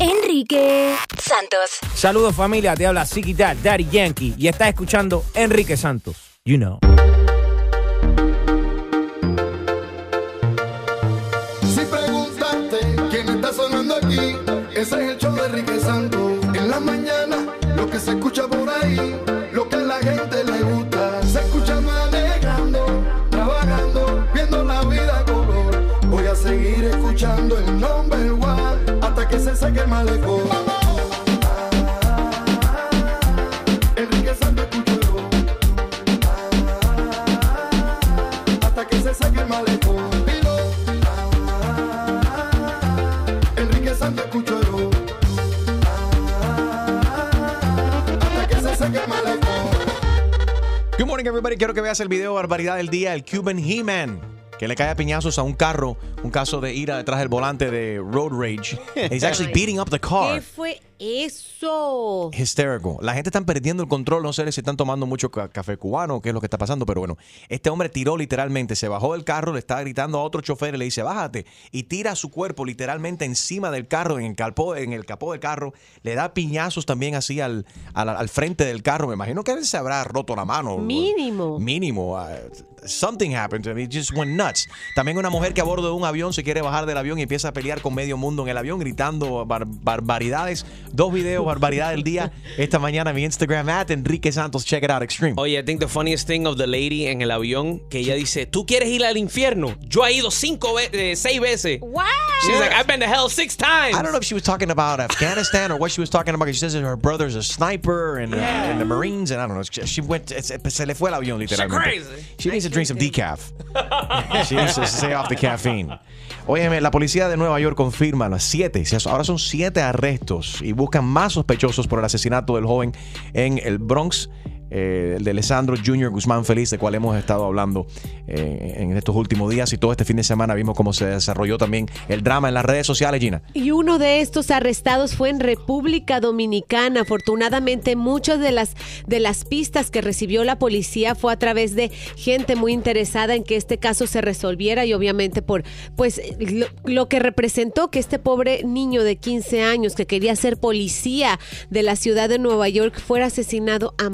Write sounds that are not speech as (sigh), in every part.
Enrique Santos. Saludos familia, te habla Dad, Daddy Yankee y estás escuchando Enrique Santos. You know. Si preguntaste quién está sonando aquí, ese es el show de Enrique Santos. En la mañana, lo que se escucha por ahí, seque el malecón. Good morning, everybody. Quiero que veas el video Barbaridad del Día, el Cuban He-Man, que le cae a piñazos a un carro, un caso de ira detrás del volante de Road Rage. (laughs) He's actually beating up the ¿Qué car. fue eso? Hysterical. La gente está perdiendo el control. No sé si están tomando mucho ca- café cubano o qué es lo que está pasando, pero bueno, este hombre tiró literalmente, se bajó del carro, le está gritando a otro chofer y le dice, bájate, y tira su cuerpo literalmente encima del carro, en el capó, en el capó del carro, le da piñazos también así al, al, al frente del carro. Me imagino que él se habrá roto la mano. Mínimo. Mínimo. uh, something happened to. He just went nuts. También una mujer que a bordo de un avión se quiere bajar del avión y empieza a pelear con medio mundo en el avión gritando bar- barbaridades. Dos videos, barbaridad del día. Esta mañana en mi Instagram, at Enrique Santos. Check it out, Extreme. Oye, I think the funniest thing of the lady en el avión, que ella dice, ¿tú quieres ir al infierno? Yo he ido cinco veces, seis veces. Wow. She's like, I've been to hell six times. I don't know if she was talking about Afghanistan or what she was talking about. She says that her brother's a sniper and uh, the Marines, and I don't know. She, she went. Se, le fue el avión literalmente. crazy. She needs to drink some decaf. (laughs) she needs to stay off the caffeine. Óyeme, la policía de Nueva York confirma las siete, ahora son siete arrestos y buscan más sospechosos por el asesinato del joven en el Bronx. Eh, el de Alessandro Jr. Guzmán Feliz, de cual hemos estado hablando eh, en estos últimos días y todo este fin de semana vimos cómo se desarrolló también el drama en las redes sociales, Gina. Y uno de estos arrestados fue en República Dominicana. Afortunadamente, muchas de las de las pistas que recibió la policía fue a través de gente muy interesada en que este caso se resolviera y obviamente por pues lo, lo que representó que este pobre niño de 15 años que quería ser policía de la ciudad de Nueva York fuera asesinado a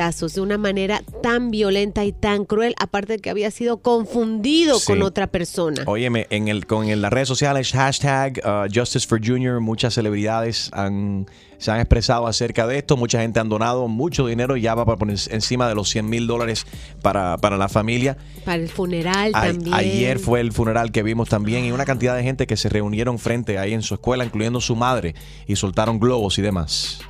de una manera tan violenta y tan cruel, aparte de que había sido confundido Sí. con otra persona. Óyeme, en, el, con, en las redes sociales, hashtag uh, Justice for Junior, muchas celebridades han, se han expresado acerca de esto. Mucha gente han donado mucho dinero, ya va para poner encima de los 100 mil dólares para, para la familia. Para el funeral A- también. ayer fue el funeral que vimos también y una cantidad de gente que se reunieron frente ahí en su escuela, incluyendo su madre, y soltaron globos y demás.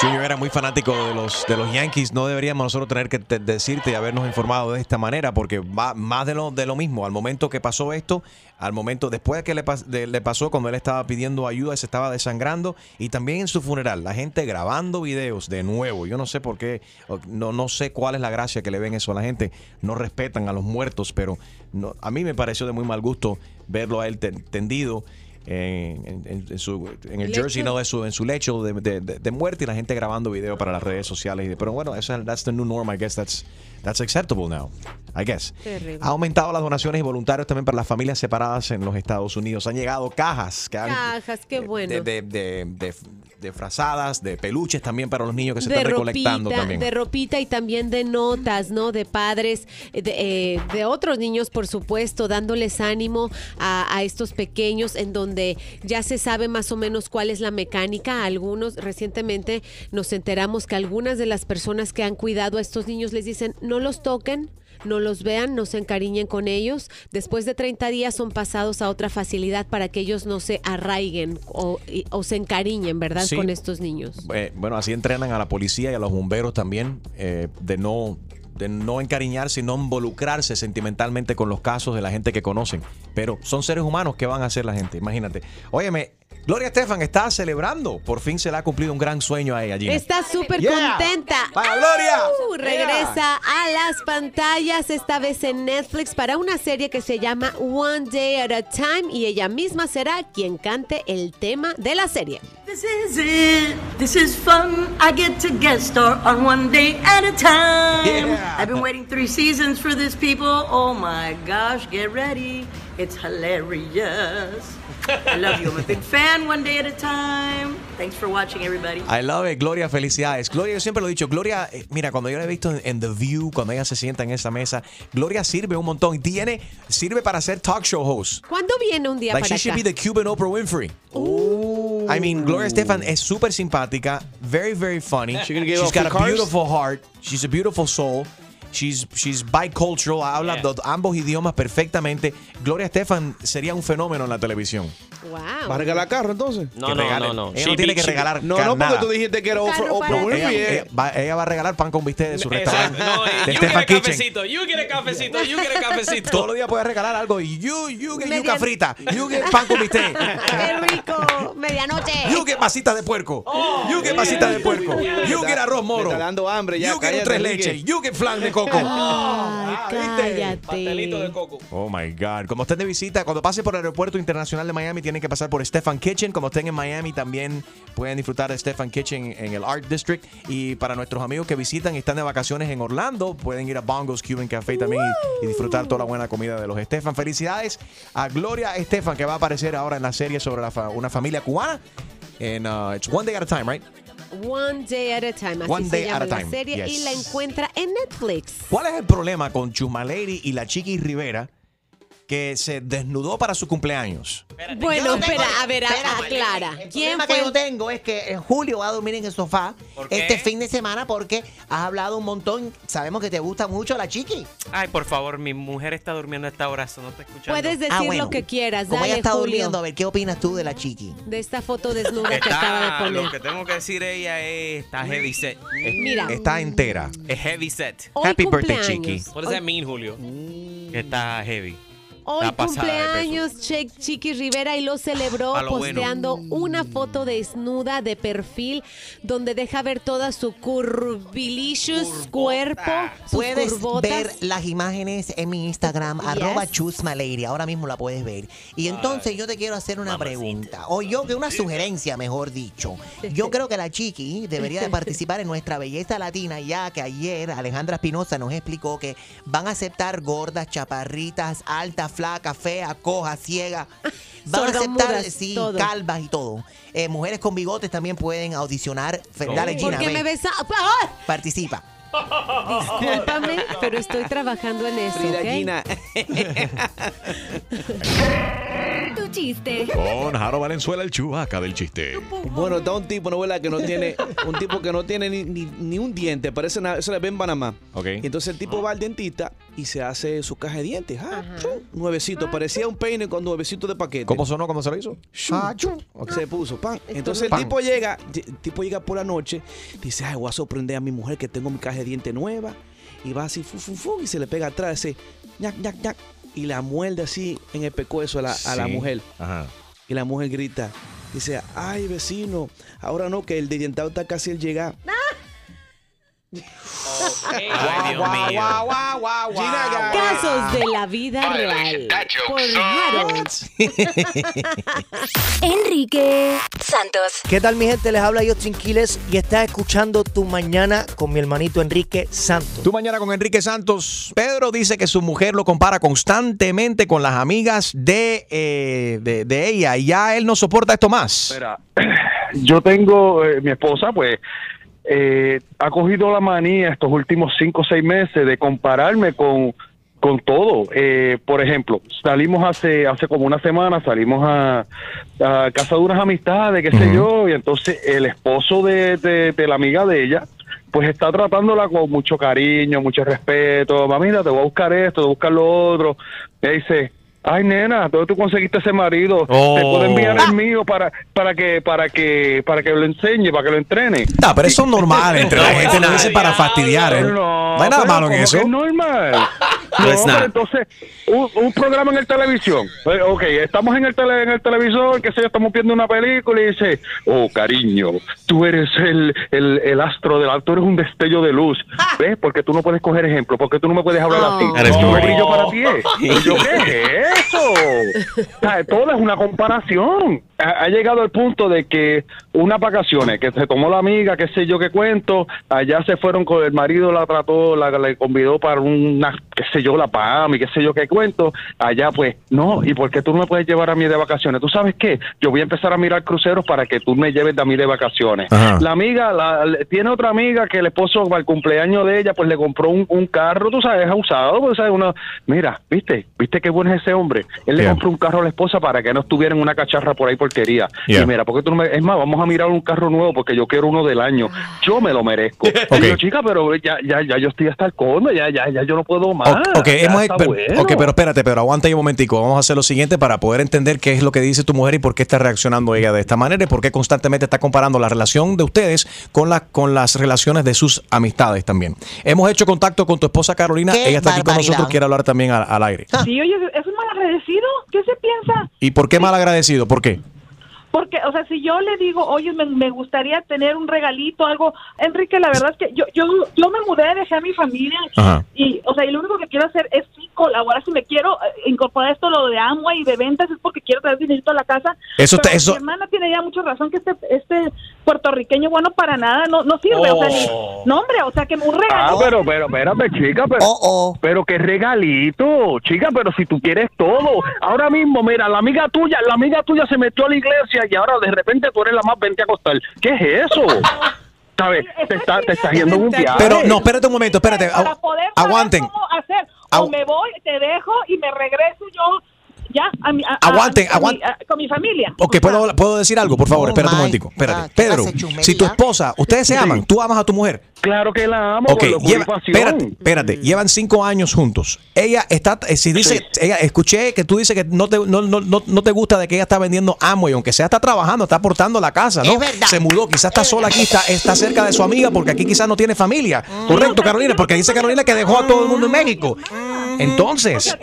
Junior era muy fanático de los, de los Yankees. No deberíamos nosotros tener que te- decirte y habernos informado de esta manera, porque va más de lo, de lo mismo. Al momento que pasó esto, al momento después de que le, pasó, cuando él estaba pidiendo ayuda, se estaba desangrando, y también en su funeral, la gente grabando videos de nuevo. Yo no sé por qué, no, no sé cuál es la gracia que le ven eso a la gente. No respetan a los muertos, pero no, a mí me pareció de muy mal gusto verlo a él ten- tendido. En, en- en su, en el Lecho. jersey, ¿no? de su, en su lecho de, de- de- de muerte y la gente grabando video para las redes sociales. Pero bueno, esa, that's the new norm. I guess that's, that's acceptable now. I guess. Terrible. Ha aumentado las donaciones y voluntarios también para las familias separadas en los Estados Unidos. Han llegado cajas que han, Cajas, qué bueno. de, de, de, frazadas, de peluches también para los niños que se de están recolectando también. de ropita y también de notas, ¿no? De padres, eh, de, eh, de otros niños, por supuesto, dándoles ánimo a, a estos pequeños en donde ya se sabe más o menos cuál es la mecánica. Algunos, recientemente nos enteramos que algunas de las personas que han cuidado a estos niños les dicen, no los toquen. No los vean, no se encariñen con ellos. Después de 30 días son pasados a otra facilidad para que ellos no se arraiguen o, y- o se encariñen, ¿verdad? Sí. Con estos niños. Eh, bueno, así entrenan a la policía y a los bomberos también eh, de no de no encariñarse y no involucrarse sentimentalmente con los casos de la gente que conocen. Pero son seres humanos que van a hacer la gente, imagínate. Óyeme, Gloria Estefan está celebrando. Por fin se le ha cumplido un gran sueño a ella, Gina. Está súper Yeah. contenta. ¡Para Gloria! ¡Au! Regresa a las pantallas, esta vez en Netflix, para una serie que se llama One Day at a Time y ella misma será quien cante el tema de la serie. This is it. This is fun. I get to guest star on one day at a time. Yeah. I've been waiting three seasons for this, people. Oh my gosh, get ready. It's hilarious. I (laughs) love you. I'm a big fan. One day at a time. Thanks for watching, everybody. I love it, Gloria, felicidades. Gloria, yo siempre lo he dicho, Gloria, eh, mira, cuando yo la he visto en, en The View, cuando ella se sienta en esa mesa, Gloria sirve un montón y tiene, sirve para ser talk show host. ¿Cuándo viene un día Like para she should be the Cuban Oprah Winfrey. I mean, Gloria Estefan es súper simpática, very, very funny. She's got a cars? beautiful heart. She's a beautiful soul. She's, she's bicultural, habla Yeah. ambos idiomas perfectamente. Gloria Estefan sería un fenómeno en la televisión. Wow. ¿Va a regalar carro entonces? No, no, no, no. Ella no tiene que regalar No, no, porque tú dijiste que era Oprah, para- Winfrey. Ella, ella va, ella va a regalar pan con bistec de su restaurante. No, de you Stefan get a Kitchen. cafecito, you get a cafecito, you get a cafecito. Todos los días puedes regalar algo y you, you get yuca frita, you get pan con bistec, ¡Qué rico! Medianoche. you get masita de puerco, you get masita de puerco, you get arroz moro, Me está dando hambre ya, you get tres leches, you get flan de coco. Ay, cállate. Pastelito de coco. Oh my God. Como estén de visita, cuando pase por el aeropuerto internacional de Miami, tienen que pasar por Stefan Kitchen. Como estén en Miami, también pueden disfrutar de Stefan Kitchen en el Art District. Y para nuestros amigos que visitan y están de vacaciones en Orlando, pueden ir a Bongos Cuban Café también y, y disfrutar toda la buena comida de los Stefan. Felicidades a Gloria Estefan, que va a aparecer ahora en la serie sobre la fa- una familia cubana. En uh, It's One Day at a Time, right? One Day at a Time. Así One se Day llama at a la Time, serie y la encuentra en Netflix. ¿Cuál es el problema con Chusma Lady y la Chiqui Rivera que se desnudó para su cumpleaños? Bueno, espera, a ver, aclara. El ¿Quién problema fue? que yo tengo es que en julio va a dormir en el sofá este fin de semana porque has hablado un montón. Sabemos que te gusta mucho la chiqui. Ay, por favor, mi mujer está durmiendo a esta hora, eso no está escuchando. Puedes decir Ah, bueno. lo que quieras. Como Dale, ella está Julio, durmiendo, a ver, ¿qué opinas tú de la chiqui? de esta foto desnuda que acaba de Está, lo poner. que tengo que decir ella es, está heavy set. Mira, Está entera. Es heavy set. hoy Happy birthday. Chiqui. What does that mean, Julio? Que está heavy. Hoy de cumpleaños Che- Chiqui Rivera y lo celebró bueno. posteando una foto desnuda de perfil donde deja ver toda su curvilicious cuerpo, sus Puedes ver las imágenes en mi Instagram, arroba chusmalady. Ahora mismo la puedes ver. Y entonces yo te quiero hacer una pregunta. O yo, que una sugerencia, mejor dicho. Yo creo que la chiqui debería de participar en nuestra belleza latina, ya que ayer Alejandra Espinosa nos explicó que van a aceptar gordas, chaparritas, altas, flacas, feas, cojas, ciegas. (laughs) Van a aceptar, sí, todo. calvas y todo. Eh, mujeres con bigotes también pueden audicionar. Dale, ¿Por Gina, qué ven. me besa? Participa. Discúlpame, pero estoy trabajando en eso, Frida ¿ok? Gina. Tu chiste. Con Jaro Valenzuela, el chubaca del chiste. Bueno, está un tipo, ¿no verdad? Que no tiene, un tipo que no tiene ni, ni- ni un diente, parece nada, eso le ve en Panamá. Ok. Y entonces el tipo va al dentista y se hace su caja de dientes. Ah, chum, nuevecito, parecía un peine con nuevecito de paquete. ¿Cómo sonó? ¿Cómo se lo hizo? Ah, chum. Se puso, pan. Entonces el Pan. tipo llega, el tipo llega por la noche, dice, ay, voy a sorprender a mi mujer que tengo mi caja de dientes nueva. Y va así, fu, fu, fu, y se le pega atrás, ese, ñac, ñac, ñac, y la muerde así en el pecueso a la, a la mujer. Ajá. Y la mujer grita, dice, ay vecino, ahora no, que el dientado está casi al llegar. Ay, Dios mío. Casos de la vida real. Por Harold. (laughs) Enrique Santos. ¿Qué tal mi gente? Les habla Justin Quiles y estás escuchando Tu Mañana con mi hermanito Enrique Santos. Tu mañana con Enrique Santos. Pedro dice que su mujer lo compara constantemente con las amigas de, eh, de, de ella y ya él no soporta esto más. Mira, (clears throat) yo tengo, eh, mi esposa, pues, eh, ha cogido la manía estos últimos cinco o seis meses de compararme con, con todo. Eh, por ejemplo, salimos hace, hace como una semana, salimos a, a casa de unas amistades, qué sé yo, y entonces el esposo de, de, de la amiga de ella, pues está tratándola con mucho cariño, mucho respeto. Mamita, te voy a buscar esto, te voy a buscar lo otro. Me dice, ay nena, ¿dónde tú conseguiste ese marido? Te Oh. puedo enviar el mío para, para que, para que, para que lo enseñe, para que lo entrene. No, pero eso es normal (laughs) entre la gente, lo dice para fastidiar. ¿eh? No, No hay nada pero malo en ¿cómo eso. es normal. (laughs) No, pero not. entonces, un, un programa en el televisión. Eh, Ok, estamos en el, tele, en el televisor, que sé yo, estamos viendo una película y dice, oh, cariño, tú eres el, el, el astro del tú eres un destello de luz. ¿Ves? Porque tú no puedes coger ejemplo, porque tú no me puedes hablar así. Eres Yo no brillo para (laughs) ti. ¿eh? Y yo, ¿qué es eso? O sea, todo es una comparación. Ha, ha llegado el punto de que unas vacaciones, que se tomó la amiga, qué sé yo qué cuento, allá se fueron con el marido, la trató, la, le convidó para una, qué sé yo, la PAM y qué sé yo qué cuento, allá pues, no, ¿y por qué tú no me puedes llevar a mí de vacaciones? ¿Tú sabes qué? Yo voy a empezar a mirar cruceros para que tú me lleves a mí de vacaciones. Ajá. La amiga, la- tiene otra amiga que el esposo, para el cumpleaños de ella, pues le compró un, un carro, tú sabes, usado, pues, ¿sabes? Uno, mira, ¿viste? ¿Viste qué bueno es ese hombre? Él le Yeah. compró un carro a la esposa para que no estuviera en una cacharra por ahí porquería. Yeah. Y mira, ¿por qué tú no me... Es más, vamos a mirar un carro nuevo porque yo quiero uno del año. Yo me lo merezco. Ok. (laughs) Y yo, chica, pero ya, ya, ya yo estoy hasta el cono, ya, ya, ya yo no puedo más. Ok, hemos- pero, bueno. ok, pero espérate, pero aguanta ahí un momentico. Vamos a hacer lo siguiente para poder entender qué es lo que dice tu mujer y por qué está reaccionando ella de esta manera y por qué constantemente está comparando la relación de ustedes con, la, con las relaciones de sus amistades también. Hemos hecho contacto con tu esposa Carolina. Qué Ella está aquí con nosotros, quiere hablar también al, al aire. Sí, oye, es un mal agradecido. ¿Qué se piensa? ¿Y por qué mal agradecido? ¿Por qué? Porque, o sea, si yo le digo, oye, me, me gustaría tener un regalito, algo, Enrique, la verdad es que yo, yo, yo me mudé, dejé a mi familia Ajá. y, o sea, y lo único que quiero hacer es sí colaborar. Si me quiero eh, incorporar esto, lo de Amway y de ventas, es porque quiero traer dinerito a la casa. Eso Pero eso- Mi hermana tiene ya mucha razón que este, este puertorriqueño, bueno, para nada, no, no sirve. O sea, ni- Oh. no, hombre, o sea, que un Ah, regalo. pero, pero, espérate, chica, pero, pero qué regalito, chica, pero si tú quieres todo. Ahora mismo, mira, la amiga tuya, la amiga tuya se metió a la iglesia y ahora de repente tú eres la más vente a acostar. ¿Qué es eso? ¿Sabes? Te está, te estás yendo en un viaje. Pero no, espérate un momento, espérate. para poder saber Aguanten. cómo hacer. O me voy, te dejo y me regreso yo ya a mi, a- Aguanten, a aguanten. con mi familia. Ok, ¿puedo, ¿puedo decir algo? Por favor, espérate un momentico. Espérate. Pedro, si tu esposa, ustedes se aman, tú amas a tu mujer. Claro que la amo. Ok, con lleva- espérate, espérate, llevan cinco años juntos. Ella está, eh, si dice, ella, escuché que tú dices que no te, no, no, no, no te gusta de que ella está vendiendo amo y aunque sea está trabajando, está aportando a la casa, ¿no? Se mudó, quizás está sola aquí, está, está cerca de su amiga porque aquí quizás no tiene familia. Correcto, Carolina, porque dice Carolina que dejó a todo el mundo en México. Entonces,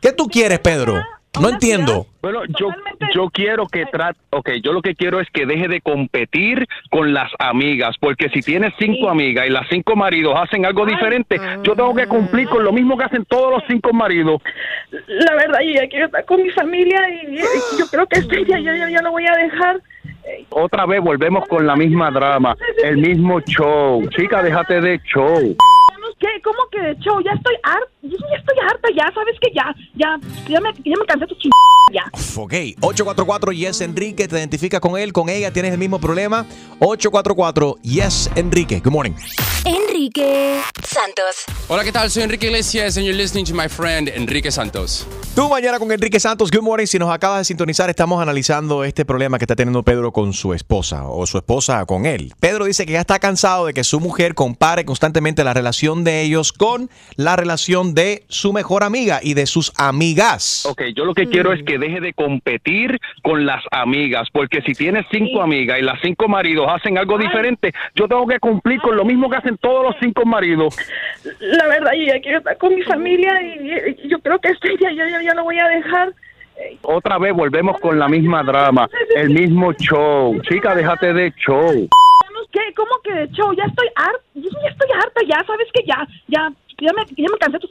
¿qué tú quieres, Pedro? No entiendo. Bueno, yo, yo quiero que trate, ok, yo lo que quiero es que deje de competir con las amigas, porque si tienes cinco amigas y las cinco maridos hacen algo diferente, yo tengo que cumplir con lo mismo que hacen todos los cinco maridos. La verdad, yo ya quiero estar con mi familia y, y yo creo que este día ya, ya, ya lo voy a dejar. Otra vez volvemos con la misma drama, el mismo show. Chica, déjate de show. ¿Qué? ¿Cómo que de show? Ya estoy harta, yo ya estoy harta, ya, ¿sabes que Ya, ya, ya me, ya me cansé tu ching... Ya. Ok, 844 Yes Enrique, te identificas con él, con ella, tienes el mismo problema. 844 Yes Enrique. Good morning. Enrique Santos. Hola, ¿qué tal? Soy Enrique Iglesias and you're listening to my friend Enrique Santos. Tú mañana con Enrique Santos, good morning. Si nos acabas de sintonizar, estamos analizando este problema que está teniendo Pedro con su esposa o su esposa con él. Pedro dice que ya está cansado de que su mujer compare constantemente la relación de ellos con la relación de su mejor amiga y de sus amigas. Ok, yo lo que quiero es que deje de competir con las amigas, porque si tienes cinco amigas y las cinco maridos hacen algo diferente, yo tengo que cumplir con lo mismo que hacen todos los cinco maridos. La verdad, yo ya quiero estar con mi familia y, y yo creo que este día ya, ya, ya lo voy a dejar. Otra vez volvemos con la misma drama, el mismo show. Chica, déjate de show. ¿Qué? ¿Cómo que de show? Ya estoy harta, yo ya estoy harta, ya, ¿sabes que Ya, ya, me, me cansé de tu.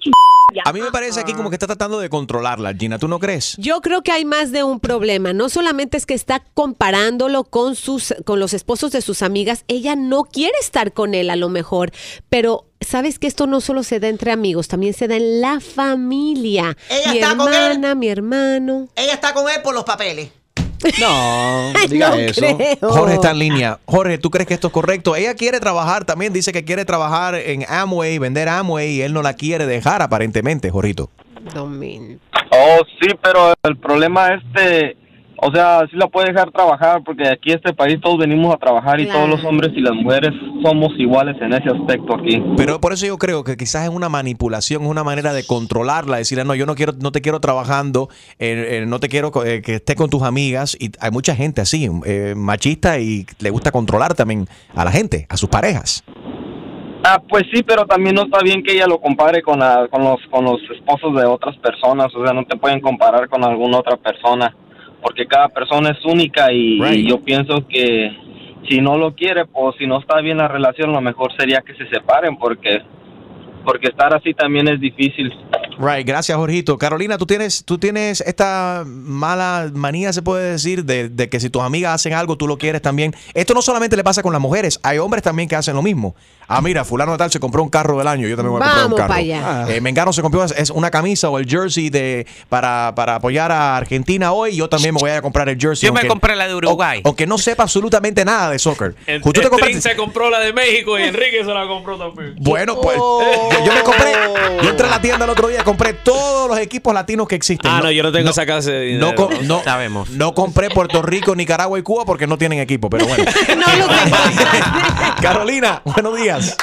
Ya. A mí me parece aquí como que está tratando de controlarla, Gina. ¿Tú no crees? Yo creo que hay más de un problema. No solamente es que está comparándolo con sus, con los esposos de sus amigas. Ella no quiere estar con él a lo mejor, pero sabes que esto no solo se da entre amigos, también se da en la familia. Ella mi está con él. hermana, mi hermano. Ella está con él por los papeles. (laughs) No, diga No eso. creo. Jorge está en línea. Jorge, ¿tú crees que esto es correcto? Ella quiere trabajar también, dice que quiere trabajar en Amway, vender Amway, y él no la quiere dejar aparentemente, Jorrito. Oh, sí, pero el problema este, o sea, sí la puede dejar trabajar porque aquí en este país todos venimos a trabajar y todos los hombres y las mujeres somos iguales en ese aspecto aquí. Pero por eso yo creo que quizás es una manipulación, es una manera de controlarla, decirle, no, yo no quiero, no te quiero trabajando, eh, eh, no te quiero eh, que estés con tus amigas. Y hay mucha gente así, eh, machista y le gusta controlar también a la gente, a sus parejas. Ah, pues sí, pero también no está bien que ella lo compare con, la- con, los, con los esposos de otras personas. O sea, no te pueden comparar con alguna otra persona. Porque cada persona es única y, y yo pienso que si no lo quiere, pues si no está bien la relación, lo mejor sería que se separen porque, porque estar así también es difícil. Right, gracias Jorgito. Carolina, tú tienes, tú tienes esta mala manía, se puede decir, de, de que si tus amigas hacen algo, tú lo quieres también. Esto no solamente le pasa con las mujeres, hay hombres también que hacen lo mismo. Ah, mira, fulano de tal se compró un carro del año, yo también voy a comprar un Vamos carro. pa' allá. Eh, Mengano se compró es una camisa o el jersey de para, para apoyar a Argentina hoy, yo también me voy a comprar el jersey. Yo me compré la de Uruguay. Aunque no sepa absolutamente nada de soccer. El, Tú te el compraste- Trin se compró la de México y Enrique se la compró también. Bueno, pues yo, yo me compré, yo entré a la tienda el otro día, compré todos los equipos latinos que existen. Ah, no, yo no tengo esa clase de dinero. No, co- no, no compré Puerto Rico, Nicaragua y Cuba porque no tienen equipo, pero bueno. (laughs) Carolina, buenos días.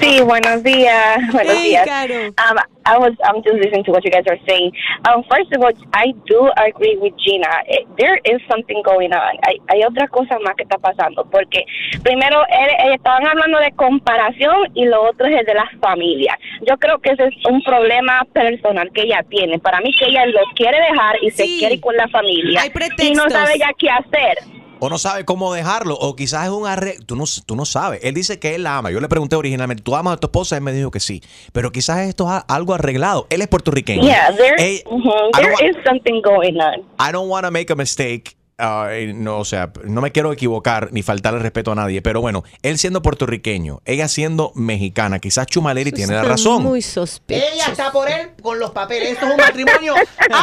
Sí, buenos días. Buenos Hey, días. Caro. Um, I was I'm just listening to what you guys are saying. Um, first of all, I do agree with Gina. Eh, There is something going on. Hay, hay otra cosa más que está pasando porque primero él- eh, estaban hablando de comparación y lo otro es el de las familias. Yo creo que ese es un problema personal que ella tiene. Para mí que ella lo quiere dejar y se quiere ir con la familia Hay y no sabe ya qué hacer. O no sabe cómo dejarlo, o quizás es un arreglo. Tú no, tú no sabes. Él dice que él la ama. Yo le pregunté originalmente, ¿tú amas a tu esposa? Él me dijo que sí. Pero quizás esto es algo arreglado. Él es puertorriqueño. Yeah, there, mhm, wa- is something going on. I don't want to make a mistake. Uh, no, o sea, no me quiero equivocar ni faltarle respeto a nadie, pero bueno, él siendo puertorriqueño, ella siendo mexicana, quizás Chumaleri tiene la razón. Muy sospechoso. Ella está por él con los papeles. Esto es un matrimonio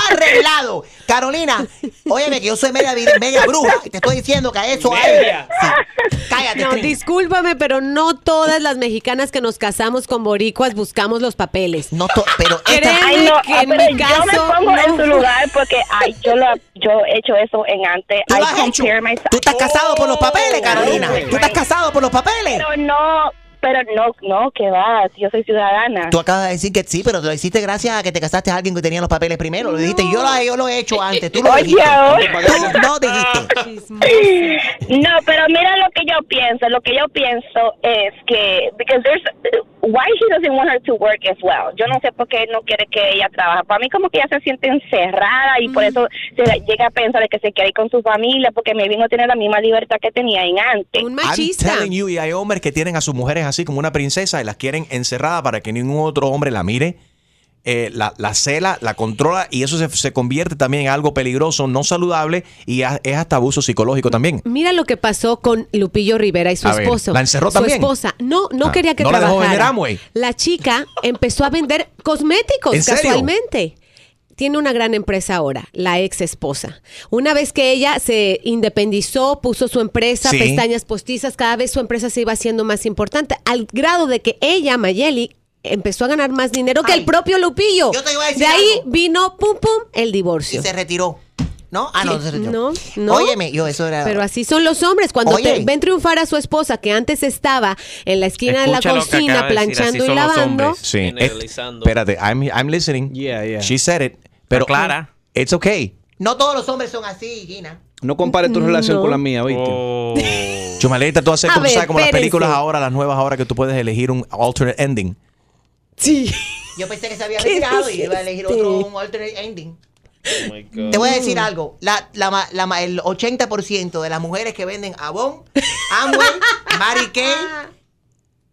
arreglado. Carolina, óyeme que yo soy media, media bruja y te estoy diciendo que a eso hay. Sí. Cállate, No, discúlpame, pero no todas las mexicanas que nos casamos con boricuas buscamos los papeles. No, pero Créeme Ay, no, que ah, en mi yo caso me pongo en su lugar porque ay, yo, lo, yo he hecho eso en antes. ¿Tú I lo has hecho? compare myself. ¿Tú estás casado por los papeles, Carolina? Oh, ¿Tú estás casado por los papeles? Pero no, pero no, no, que va, yo soy ciudadana. Tú acabas de decir que sí, pero te lo hiciste gracias a que te casaste a alguien que tenía los papeles primero. Lo dijiste, yo lo, yo lo he hecho antes. Tú lo Oye, dijiste. ahora. Tú no dijiste. (laughs) No, pero mira lo que yo pienso. Lo que yo pienso es que, because there's, why he doesn't want her to work as well. Yo no sé por qué él no quiere que ella trabaje. Para mí como que ella se siente encerrada y por eso se llega a pensar de que se quiere ir con su familia porque maybe no tiene la misma libertad que tenía en antes. Un I'm telling you, y hay hombres que tienen a sus mujeres así como una princesa y las quieren encerrada para que ningún otro hombre la mire. eh, la, la cela, la controla y eso se, se convierte también en algo peligroso, no saludable y a- es hasta abuso psicológico también. Mira lo que pasó con Lupillo Rivera y su A ver, esposo. ¿la encerró su también? esposa. No, no Ah, quería que ¿no la dejó trabajara. vender? La chica empezó a vender cosméticos ¿En serio? Tiene una gran empresa ahora, la ex esposa. Una vez que ella se independizó, puso su empresa, Sí. pestañas postizas, cada vez su empresa se iba haciendo más importante, al grado de que ella, Mayeli, empezó a ganar más dinero que el propio Lupillo. Yo te iba a decir de ahí algo. vino, pum, pum, el divorcio. Y se retiró. ¿No? Ah, no, se retiró. No, no. Óyeme, yo eso era... Pero así son los hombres. Cuando te ven triunfar a su esposa, que antes estaba en la esquina de la cocina acaba de decir, planchando y lavando. Sí, es- espérate, I'm, I'm listening. She said it. Pero clara. It's okay. No todos los hombres son así, Gina. No compare tu relación No. con la mía, ¿viste? Oh. Chumaleta, tú haces A como, tú ver, sabes, como las espérense. películas ahora, las nuevas ahora, que tú puedes elegir un alternate ending. Sí. Yo pensé que se había (laughs) ¿Qué retirado y iba a elegir otro un alternate ending. Te voy a decir algo. La, la, ma- la ma- el 80% de las mujeres que venden Avon, Amway, (laughs) Mary Kay,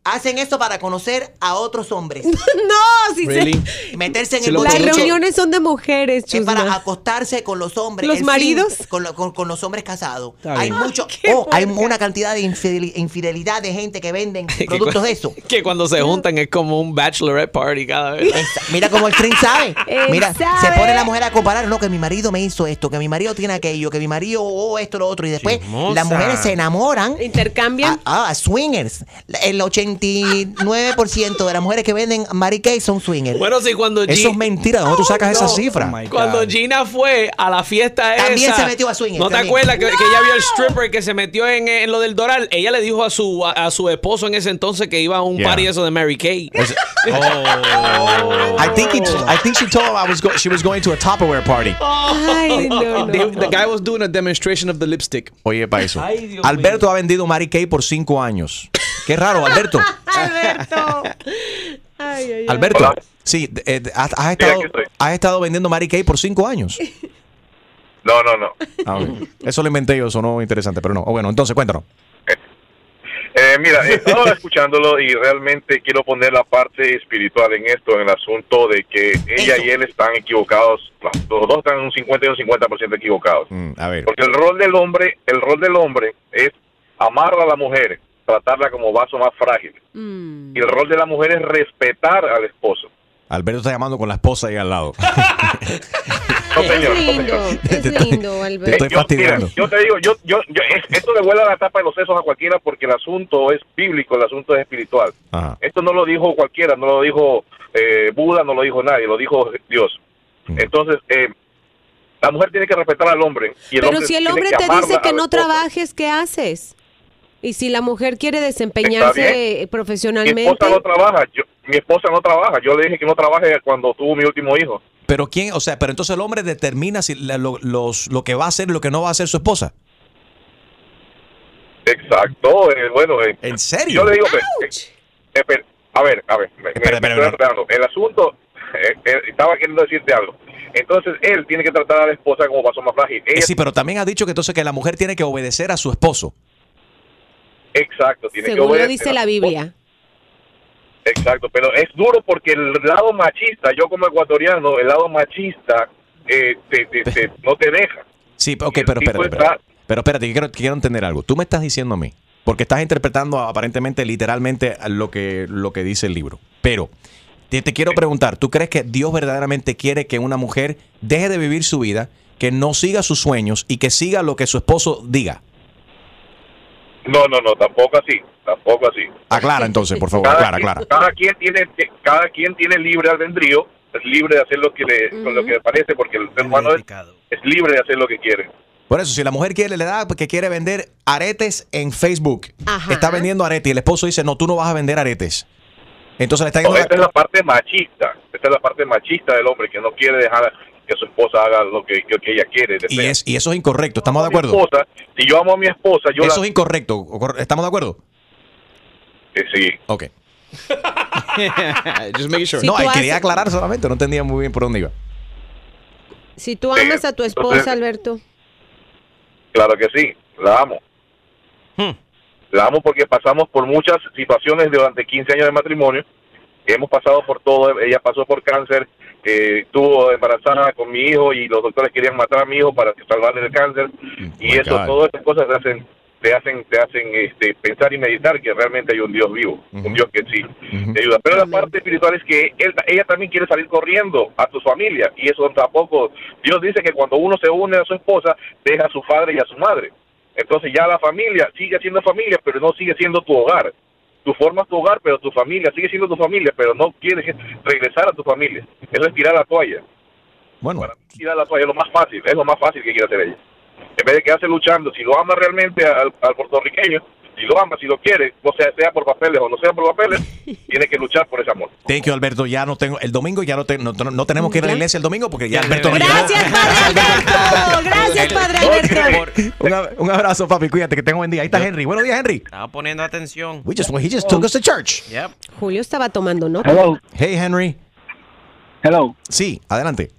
hacen esto para conocer a otros hombres. (laughs) no, si Really? Meterse en Se el Las reuniones son de mujeres, Es Chusma. para acostarse con los hombres. ¿Los El fin, maridos? con, lo- con- con los hombres casados. Hay bien. mucho. Oh, hay una cantidad de infidel- infidelidad de gente que venden (laughs) productos de eso. (laughs) Que cuando se juntan es como un bachelorette party cada vez. Mira cómo el tren sabe. Mira, sabe. se pone la mujer a comparar, no, que mi marido me hizo esto, que mi marido tiene aquello, que mi marido oh, esto, lo otro. Y después Chismosa. las mujeres se enamoran. Intercambian. Ah, ah, swingers. El 89% de las mujeres que venden Mary Kay son swingers. Bueno, sí, cuando Eso Gi- es mentira. ¿Dónde tú sacas esa cifra? Cuando Gina fue a la fiesta También esa. se metió a swinger, ¿No te también. acuerdas que, que ella vio el stripper que se metió en, en lo del Doral? Ella le dijo a su, a, a su esposo en ese entonces que iba a un Yeah. party eso de Mary Kay. (laughs) I think it, I think she told him I was go, she was going to a Tupperware party. (laughs) Ay, no, no. (laughs) The, the guy was doing a demonstration of the lipstick. Oye, para eso. Ay, Dios Alberto ha vendido Mary Kay por cinco años. Qué raro, Alberto. (laughs) Alberto. Ay, ay, ay. Alberto, sí, eh, has, has estado, has estado vendiendo Mary Kay por cinco años. No, no, no. Ah, ok. Eso lo inventé yo, sonó interesante, pero no. Oh, bueno, entonces cuéntanos. Eh, mira, he estado escuchándolo y realmente quiero poner la parte espiritual en esto, en el asunto de que ella y él están equivocados. Los dos están un 50 y un 50% equivocados. Mm, a ver. Porque el rol del hombre, el rol del hombre es amar a la mujer, tratarla como vaso más frágil. Y el rol de la mujer es respetar al esposo. Alberto está llamando con la esposa ahí al lado. No, (laughs) señor, no, señor. Es lindo, Alberto. Te estoy fastidiando. Mira, yo te digo, yo, yo, yo, es- esto le vuela la tapa de los sesos a cualquiera porque el asunto es bíblico, el asunto es espiritual. Ajá. Esto no lo dijo cualquiera, no lo dijo eh, Buda, no lo dijo nadie, lo dijo Dios. Mm. Entonces, eh, la mujer tiene que respetar al hombre. Y el Pero hombre si el hombre te dice que no trabajes, ¿qué haces? Y si la mujer quiere desempeñarse eh, Mi profesionalmente, esposa no trabaja, yo- mi esposa no trabaja. Yo le dije que no trabaje cuando tuvo mi último hijo. Pero quién, o sea, pero entonces el hombre determina si la- lo, los, lo que va a hacer y lo que no va a hacer su esposa. Exacto, eh, bueno. eh, ¿En serio? Yo le digo, eh, eh, a ver, a ver, me, me- Espera, me espera, estoy espera. enredando. El asunto, eh, eh, estaba queriendo decirte algo. Entonces, él tiene que tratar a la esposa como vaso más frágil. Eh, Ella, sí, pero también ha dicho que entonces que la mujer tiene que obedecer a su esposo. Exacto, tiene que según lo obedecer dice la Biblia. Exacto, pero es duro porque el lado machista, yo como ecuatoriano, el lado machista eh, te- te- te- no te deja. Sí, ok, pero espérate, está-. Pero espérate, que quiero, que quiero entender algo. Tú me estás diciendo a mí, porque estás interpretando aparentemente literalmente lo que, lo que dice el libro. Pero te, te quiero preguntar, ¿tú crees que Dios verdaderamente quiere que una mujer deje de vivir su vida, que no siga sus sueños y que siga lo que su esposo diga? No, no, no, tampoco así, tampoco así. Aclara entonces, por favor, Cada aclara, quien- aclara. Cada quien tiene, cada quien tiene libre albedrío, es libre de hacer lo que le, con lo que le parece, porque el ser humano es, es libre de hacer lo que quiere. Por eso, si la mujer quiere, le da que quiere vender aretes en Facebook, Ajá. está vendiendo aretes y el esposo dice, no, tú no vas a vender aretes. Entonces le está No, esta es la parte machista, esta es la parte machista del hombre que no quiere dejar que su esposa haga lo que, que- que ella quiere. Y, es, y eso es incorrecto, ¿estamos de acuerdo? esposa, si yo amo a mi esposa, yo Eso la... es incorrecto, ¿o cor- ¿estamos de acuerdo? Eh, sí. Ok. (laughs) Just making sure. Si no, ay, haces- quería aclarar solamente, no entendía muy bien por dónde iba. Si tú amas a tu esposa, Alberto, Claro que sí, la amo. La amo porque pasamos por muchas situaciones durante 15 años de matrimonio. Hemos pasado por todo. Ella pasó por cáncer, eh, estuvo embarazada con mi hijo y los doctores querían matar a mi hijo para salvarle del cáncer. y my eso, God. todas esas cosas te hacen, te hacen, te hacen este, pensar y meditar que realmente hay un Dios vivo, un Dios que sí te ayuda. Pero la parte espiritual es que él, ella también quiere salir corriendo a su familia y eso tampoco. Dios dice que cuando uno se une a su esposa, deja a su padre y a su madre. Entonces ya la familia sigue siendo familia, pero no sigue siendo tu hogar. Tú formas tu hogar, pero tu familia sigue siendo tu familia, pero no quieres regresar a tu familia. Eso es tirar la toalla. Bueno, Tirar la toalla es lo más fácil, es lo más fácil que quiere hacer ella. En vez de quedarse luchando, si lo ama realmente al, al puertorriqueño, si lo ama, si lo quiere, o sea, sea por papeles o no sea por papeles, (laughs) tiene que luchar por ese amor. Thank you, Alberto. Ya no tengo, el domingo ya no, te- no, no tenemos que ir a la iglesia el domingo porque ya Alberto no Gracias, Padre (laughs) Alberto. Gracias, Padre Alberto. un, ab- un abrazo, papi. Cuídate, que tenga buen día. Ahí está Henry. Buenos días, Henry. Estaba poniendo atención. We just, he just took us to church. Yep. Julio estaba tomando nota. Hello. Hey, Henry. Hello. Sí, adelante.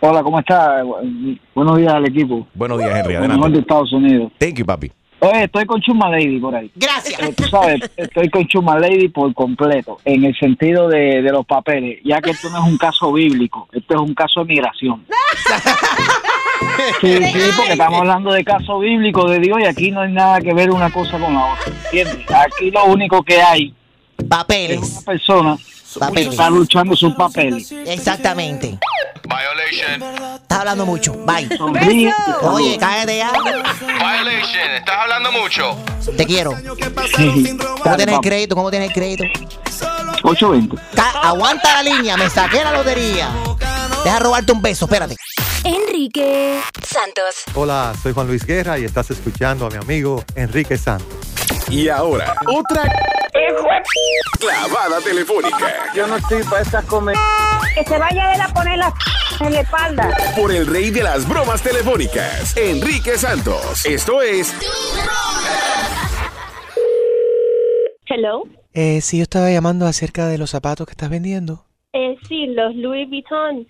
Hola, ¿cómo está? Bu- Buenos días al equipo. Buenos días, Henry. Lo mejor de Adelante. Estados Unidos. Thank you, papi. Oye, estoy con Chuma Lady por ahí. Gracias. Eh, tú sabes, estoy con Chuma Lady por completo, en el sentido de, de los papeles, ya que esto no es un caso bíblico, esto es un caso de migración. (laughs) Sí, sí, porque estamos hablando de caso bíblico de Dios y aquí no hay nada que ver una cosa con la otra, ¿entiendes? Aquí lo único que hay Papeles. es una persona que está luchando sus papeles. Exactamente. Estás hablando mucho. Bye. Oye, cállate ya. Violation, estás hablando mucho. Te quiero. ¿Cómo tienes el crédito? ¿Cómo tienes el crédito? 820. Ca- aguanta la línea, me saqué la lotería. Deja robarte un beso, espérate. Enrique Santos. Hola, soy Juan Luis Guerra y estás escuchando a mi amigo Enrique Santos. Y ahora, otra clavada telefónica Yo no estoy para estas comer. Que se vaya él a poner la en la espalda. por el rey de las bromas telefónicas, Enrique Santos. Esto es Hello. Eh, sí, yo estaba llamando acerca de los zapatos que estás vendiendo. Eh, sí, los Louis Vuitton.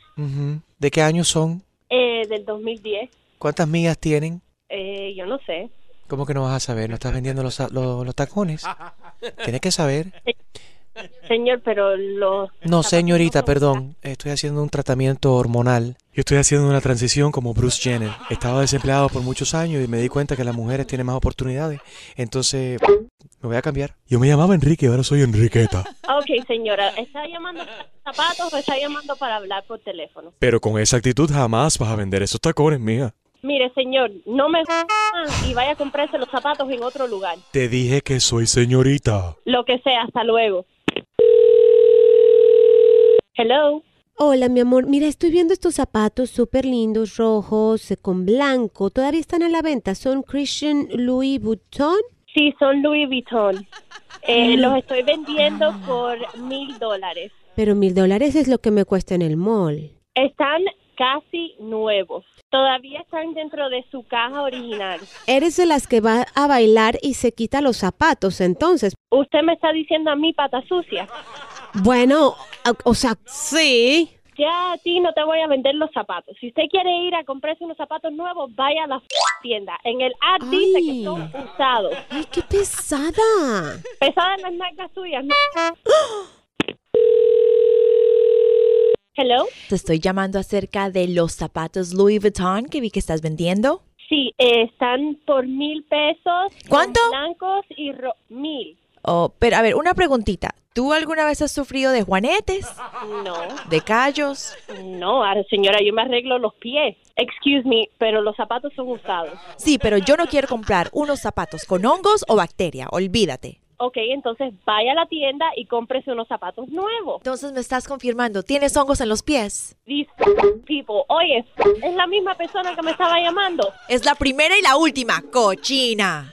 ¿De qué año son? eh, del 2010. ¿Cuántas millas tienen? Eh, yo no sé. ¿Cómo que no vas a saber? ¿No estás vendiendo los, los, los tacones? Tienes que saber. Señor, pero los... No, señorita, perdón. Estoy haciendo un tratamiento hormonal. Yo estoy haciendo una transición como Bruce Jenner. Estaba desempleado por muchos años y me di cuenta que las mujeres tienen más oportunidades. Entonces, me voy a cambiar. Yo me llamaba Enrique, ahora soy Enriqueta. Ok, señora, ¿está llamando para zapatos o está llamando para hablar por teléfono? Pero con esa actitud jamás vas a vender esos tacones, mía. Mire, señor, no me y vaya a comprarse los zapatos en otro lugar. Te dije que soy señorita. Lo que sea, hasta luego. Hello. Hola, mi amor. Mira, estoy viendo estos zapatos súper lindos, rojos, eh, con blanco. Todavía están a la venta. ¿Son Christian Louis Vuitton? Sí, son Louis Vuitton. (laughs) Eh, los estoy vendiendo por mil dólares. Pero mil dólares es lo que me cuesta en el mall. Están casi nuevos. Todavía están dentro de su caja original. Eres de las que va a bailar y se quita los zapatos, entonces. Usted me está diciendo a mí pata sucia. Bueno, o- sea, sí. Ya a ti no te voy a vender los zapatos. Si usted quiere ir a comprarse unos zapatos nuevos, vaya a la tienda. En el ad dice que son usados. ¡Ay, qué pesada! Pesadas las nalgas suyas. ¿no? (gasps) Hello. Te estoy llamando acerca de los zapatos Louis Vuitton que vi que estás vendiendo. Sí, eh, están por mil pesos. ¿Cuánto? Blancos y ro- mil. Oh, pero a ver, una preguntita. ¿Tú alguna vez has sufrido de juanetes? No. ¿De callos? No, señora, yo me arreglo los pies. Excuse me, pero los zapatos son usados. Sí, pero yo no quiero comprar unos zapatos con hongos o bacteria. Olvídate. Ok, entonces vaya a la tienda y cómprese unos zapatos nuevos. Entonces me estás confirmando, ¿tienes hongos en los pies? These people, oye, es la misma persona que me estaba llamando. Es la primera y la última, cochina.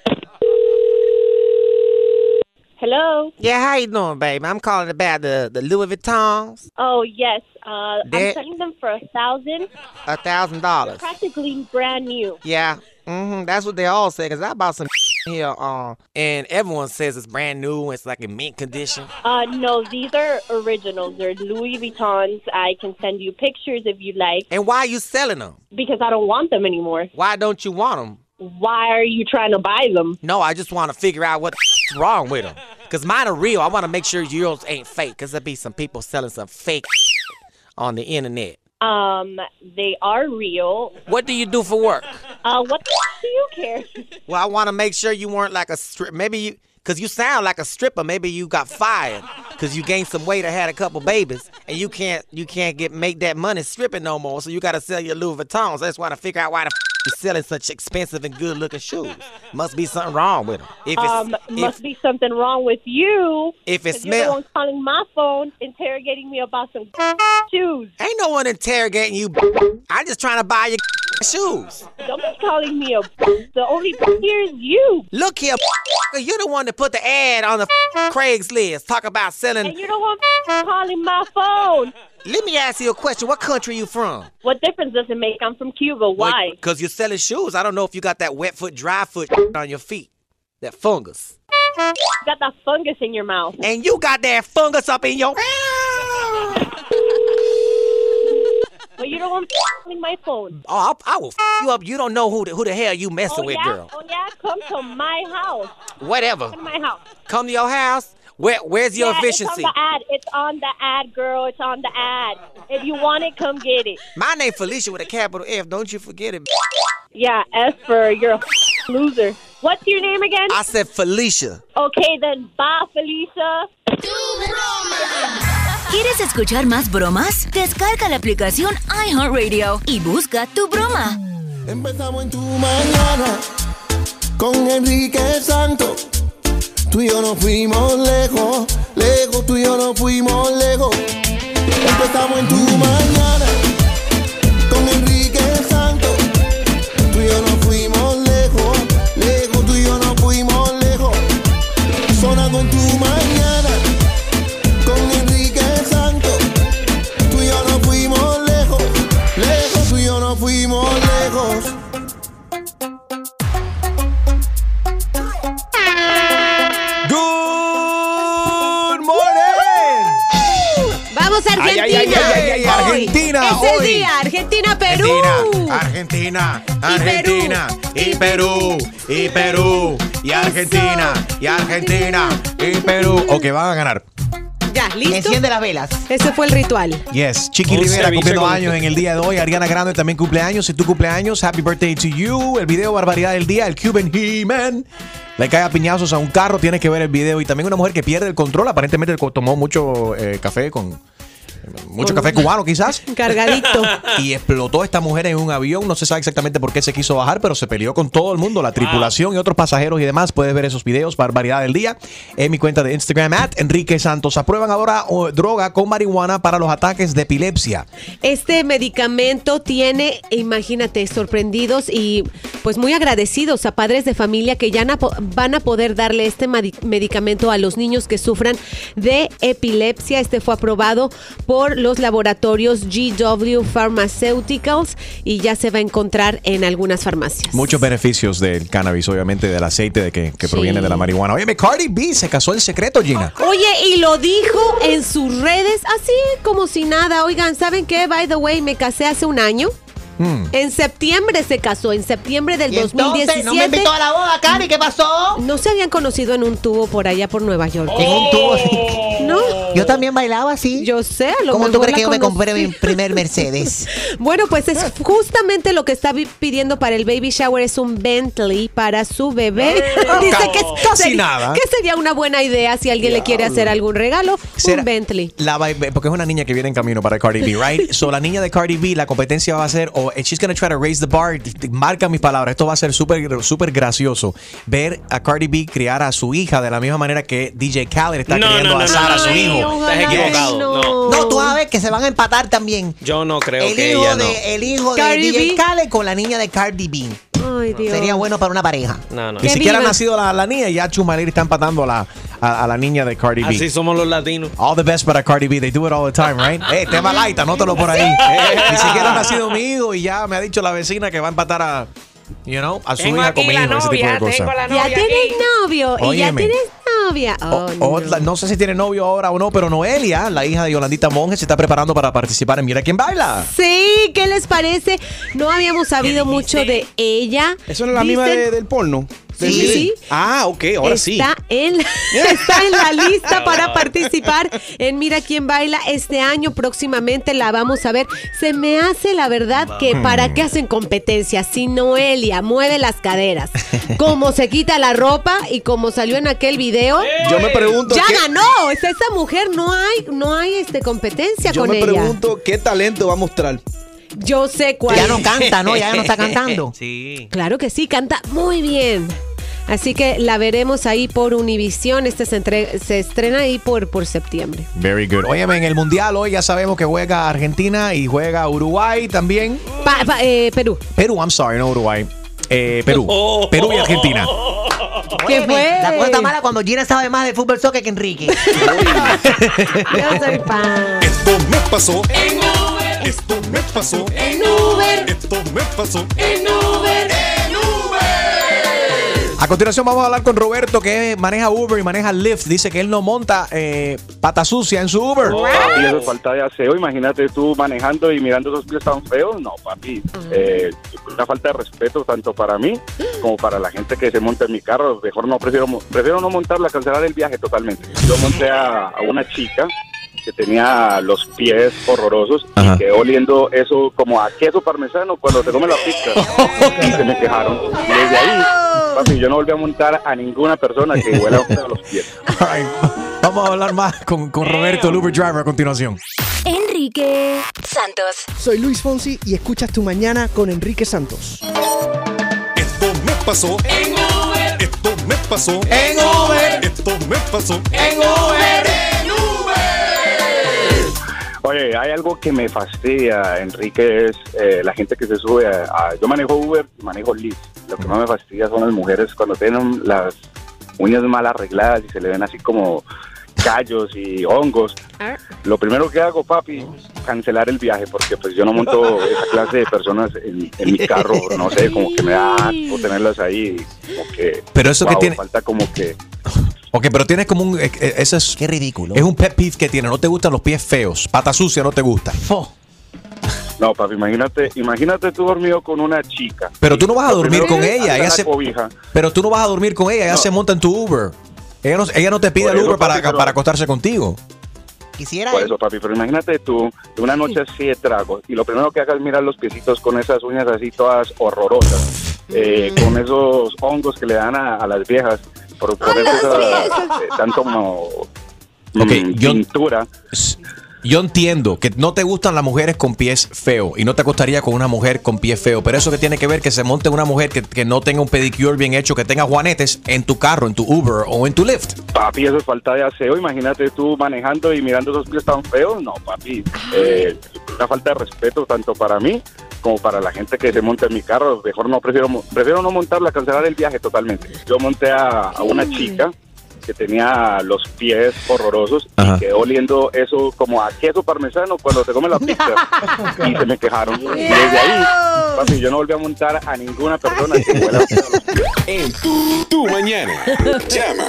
Hello. Yeah, how you doing, baby? I'm calling about the, the Louis Vuittons. Oh yes, uh, I'm selling them for a thousand. A thousand dollars. Practically brand new. Yeah, hmm that's what they all say. Cause I bought some here, um, and everyone says it's brand new. It's like in mint condition. Uh, no, these are originals. They're Louis Vuittons. I can send you pictures if you like. And why are you selling them? Because I don't want them anymore. Why don't you want them? Why are you trying to buy them? No, I just want to figure out what's wrong with them. Cause mine are real. I want to make sure yours ain't fake. Cause there be some people selling some fake (laughs) on the internet. Um, they are real. What do you do for work? Uh, what the do you care? (laughs) Well, I want to make sure you weren't like a strip. Maybe you, cause you sound like a stripper. Maybe you got fired cause you gained some weight or had a couple babies, and you can't you can't get make that money stripping no more. So you got to sell your Louis Vuittons. That's why I figure out why the you're selling such expensive and good looking shoes. Must be something wrong with them. If it's um, if, must be something wrong with you. if it 'cause you're the one calling my phone, interrogating me about some (laughs) shoes. ain't no one interrogating you. I'm just trying to buy your (laughs) shoes. Don't be calling me a. The only here is you. Look here, you're the one that put the ad on the (laughs) Craigslist. Talk about selling. And you're the one calling my phone. Let me ask you a question. What country you from? What difference does it make? I'm from Cuba. Why? Because you're selling shoes. I don't know if you got that wet foot, dry foot (laughs) on your feet. That fungus. You got that fungus in your mouth. And you got that fungus up in your. But you're the one calling my phone. (laughs) Oh, I, I will f- you up. You don't know who the, who the hell you messing oh, with, yeah? girl. Oh, yeah? Come to my house. Whatever. Come to my house. Come to your house. Where, where's your yeah, efficiency? It's on the ad. It's on the ad, girl. It's on the ad. If you want it, come get it. My name Felicia with a capital F. Don't you forget it. Yeah, as for you're a loser. What's your name again? I said Felicia. Okay, then bye, Felicia. ¿Quieres escuchar más bromas? Descarga la aplicación iHeartRadio y busca tu broma. Empezamos en tu mañana con Enrique Santo. Tú y yo nos fuimos lejos, lejos, tú y yo nos fuimos lejos. Empezamos en tu mañana Argentina. ay, ay, ay, ay, Hoy. Argentina, Es el hoy. día. Argentina, Perú. Argentina, Argentina, y Perú, y Perú, y Argentina, y Argentina, y Perú. Ok, van a ganar. Ya, ¿listo? Enciende las velas. Ese fue el ritual. Yes, Chiqui Un Rivera cumpliendo con- años en el día de hoy. Ariana Grande también cumple años. Si tú cumpleaños, happy birthday to you. El video Barbaridad del Día, el Cuban He-Man. Le cae a piñazos a un carro, tienes que ver el video. Y también una mujer que pierde el control. Aparentemente tomó mucho eh, café con. Mucho café cubano, quizás. (laughs) Cargadito. Y explotó esta mujer en un avión. No se sabe exactamente por qué se quiso bajar, pero se peleó con todo el mundo, la tripulación y otros pasajeros y demás. Puedes ver esos videos, barbaridad del día, en mi cuenta de Instagram, at Enrique Santos. Aprueban ahora oh, droga con marihuana para los ataques de epilepsia. Este medicamento tiene, imagínate, sorprendidos y pues muy agradecidos a padres de familia que ya van a poder darle este medicamento a los niños que sufran de epilepsia. Este fue aprobado por los laboratorios GW Pharmaceuticals y ya se va a encontrar en algunas farmacias. Muchos beneficios del cannabis, obviamente, del aceite de que, que Sí. proviene de la marihuana. Oye, Cardi B se casó en secreto, Gina. Oye, y lo dijo en sus redes así como si nada. Oigan, ¿saben qué? By the way, me casé hace un año. Mm. En septiembre se casó, en septiembre del ¿Y entonces 2017. no me invitó a la boda, Cari? ¿Qué pasó? No se habían conocido en un tubo por allá por Nueva York. En un tubo. No. Yo también bailaba así. Yo sé, a lo ¿Cómo tú crees que yo me compré mi primer Mercedes? (laughs) Bueno, pues es justamente lo que está pidiendo para el baby shower es un Bentley para su bebé. (laughs) Dice que Casi sería- nada. que sería una buena idea si alguien le quiere hacer algún regalo, Será- un Bentley. La porque es una niña que viene en camino para Cardi B, right? So la niña de Cardi B, la competencia va a ser, o she's gonna try to raise the bar. Marca mis palabras, esto va a ser súper súper gracioso. Ver a Cardi B criar a su hija de la misma manera que DJ Khaled está No, criando no, a no, Sara, no, su hijo. Estás equivocado. No. No, tú vas a ver que se van a empatar también. Yo no creo El que hijo, ella no. de, el hijo de Cardi DJ B. Khaled con la niña de Cardi B. Ay, Dios. Sería bueno para una pareja. No, no. Ni siquiera ha nacido la, la niña y ya Chumaleri está empatando a la, a, a la niña de Cardi B. Así somos los latinos. All the best para Cardi B. They do it all the time, right? (laughs) Eh, tema light, anótalo por ahí. Ni siquiera ha nacido mi hijo y ya me ha dicho la vecina que va a empatar a, you know, a su Tengo hija aquí con mi la hijo, ese tipo de novia, cosas. Ya novia tienes novio y ya tienes novia. Oh, o no. la- no sé si tiene novio ahora o no, pero Noelia, la hija de Yolandita Monge, se está preparando para participar en Mira quién baila. Sí, ¿qué les parece? No habíamos sabido mucho de ella. ¿Eso no es la misma de- del porno? Sí. Ah, ok, ahora sí. está En, (laughs) (laughs) está en la lista (laughs) para participar en Mira quién baila este año. Próximamente la vamos a ver. Se me hace la verdad que para qué hacen competencia si Noelia mueve las caderas, como se quita la ropa y como salió en aquel video. Yo me pregunto Ya qué- ganó. Esa, esa mujer no hay, no hay este competencia Yo con me ella. pregunto qué talento va a mostrar. Yo sé cuál. Ya no canta, ¿no? Ya no está cantando. Sí. Claro que sí, canta muy bien. Así que la veremos ahí por Univisión. Este se, entre- se estrena ahí por, por septiembre. Very good. Óyeme, en el Mundial hoy ya sabemos que juega Argentina y juega Uruguay también. Pa- pa- eh, Perú. Perú, I'm sorry, no Uruguay. Eh, Perú. Perú y Argentina. (laughs) ¿Qué fue? La cosa está mala cuando Gina sabe más de fútbol soccer que Enrique. (laughs) Yo soy fan. Esto me pasó en Uber. Esto me pasó En Uber. Esto me pasó En Uber. A continuación vamos a hablar con Roberto que maneja Uber y maneja Lyft. Dice que él no monta eh, pata sucia en su Uber. Papi, eso es falta de aseo. Imagínate tú manejando y mirando esos pies tan feos. No, papi. Eh, una falta de respeto tanto para mí como para la gente que se monta en mi carro. Mejor no, prefiero, mo- prefiero no montarla, cancelar el viaje totalmente. Yo monté a, a una chica que tenía los pies horrorosos Ajá. y quedó oliendo eso como a queso parmesano cuando se come la pizza. (laughs) y se me quejaron. Y desde ahí, papi, yo no volví a montar a ninguna persona que huela a los pies. (laughs) All right. Vamos a hablar más con, con Roberto, el Uber driver, a continuación. Enrique Santos. Soy Luis Fonsi y escuchas tu mañana con Enrique Santos. Esto me pasó en Uber. Esto me pasó en Uber. Esto me pasó en Uber. Oye, hay algo que me fastidia, Enrique, es eh, la gente que se sube a, a- Yo manejo Uber y manejo Lyft. Lo que más me fastidia son las mujeres cuando tienen las uñas mal arregladas y se le ven así como callos y hongos. Lo primero que hago, papi, cancelar el viaje porque pues yo no monto esa clase de personas en, en mi carro. No sé, como que me da asco tenerlas ahí. Como que... Pero eso que tiene- Falta como que... Ok, pero tienes como un. eh, eh, Ese es, Qué ridículo. es un pet peeve que tiene. No te gustan los pies feos. Pata sucia no te gusta. No, papi, imagínate, imagínate tú dormido con una chica. Pero tú no vas a Lo dormir primero con que ella. Ella la se, cobija. pero tú no vas a dormir con ella. Ella se monta en tu Uber. Ella no, ella no te pide Por el eso, Uber para, papi, pero- para acostarse contigo. Quisiera. Por eso, papi, pero imagínate tú, de una noche así de tragos, y lo primero que hagas es mirar los piecitos con esas uñas así todas horrorosas, eh, con esos hongos que le dan a, a las viejas, por, por eso esa, eh, tanto como mm, yo- pintura. Yo entiendo que no te gustan las mujeres con pies feos y no te acostaría con una mujer con pies feos, pero eso que tiene que ver que se monte una mujer que, que no tenga un pedicure bien hecho, que tenga juanetes en tu carro, en tu Uber o en tu Lyft. Papi, eso es falta de aseo. Imagínate tú manejando y mirando esos pies tan feos. No, papi. Eh, una falta de respeto tanto para mí como para la gente que se monta en mi carro. Mejor no, prefiero, prefiero no montarla, cancelar el viaje totalmente. Yo monté a, a una chica que tenía los pies horrorosos Ajá. y quedó oliendo eso como a queso parmesano cuando te comes la pizza. (laughs) y se me quejaron. Y desde ahí, papi, yo no volví a montar a ninguna persona que huela (laughs) En tu, tu mañana. Llama.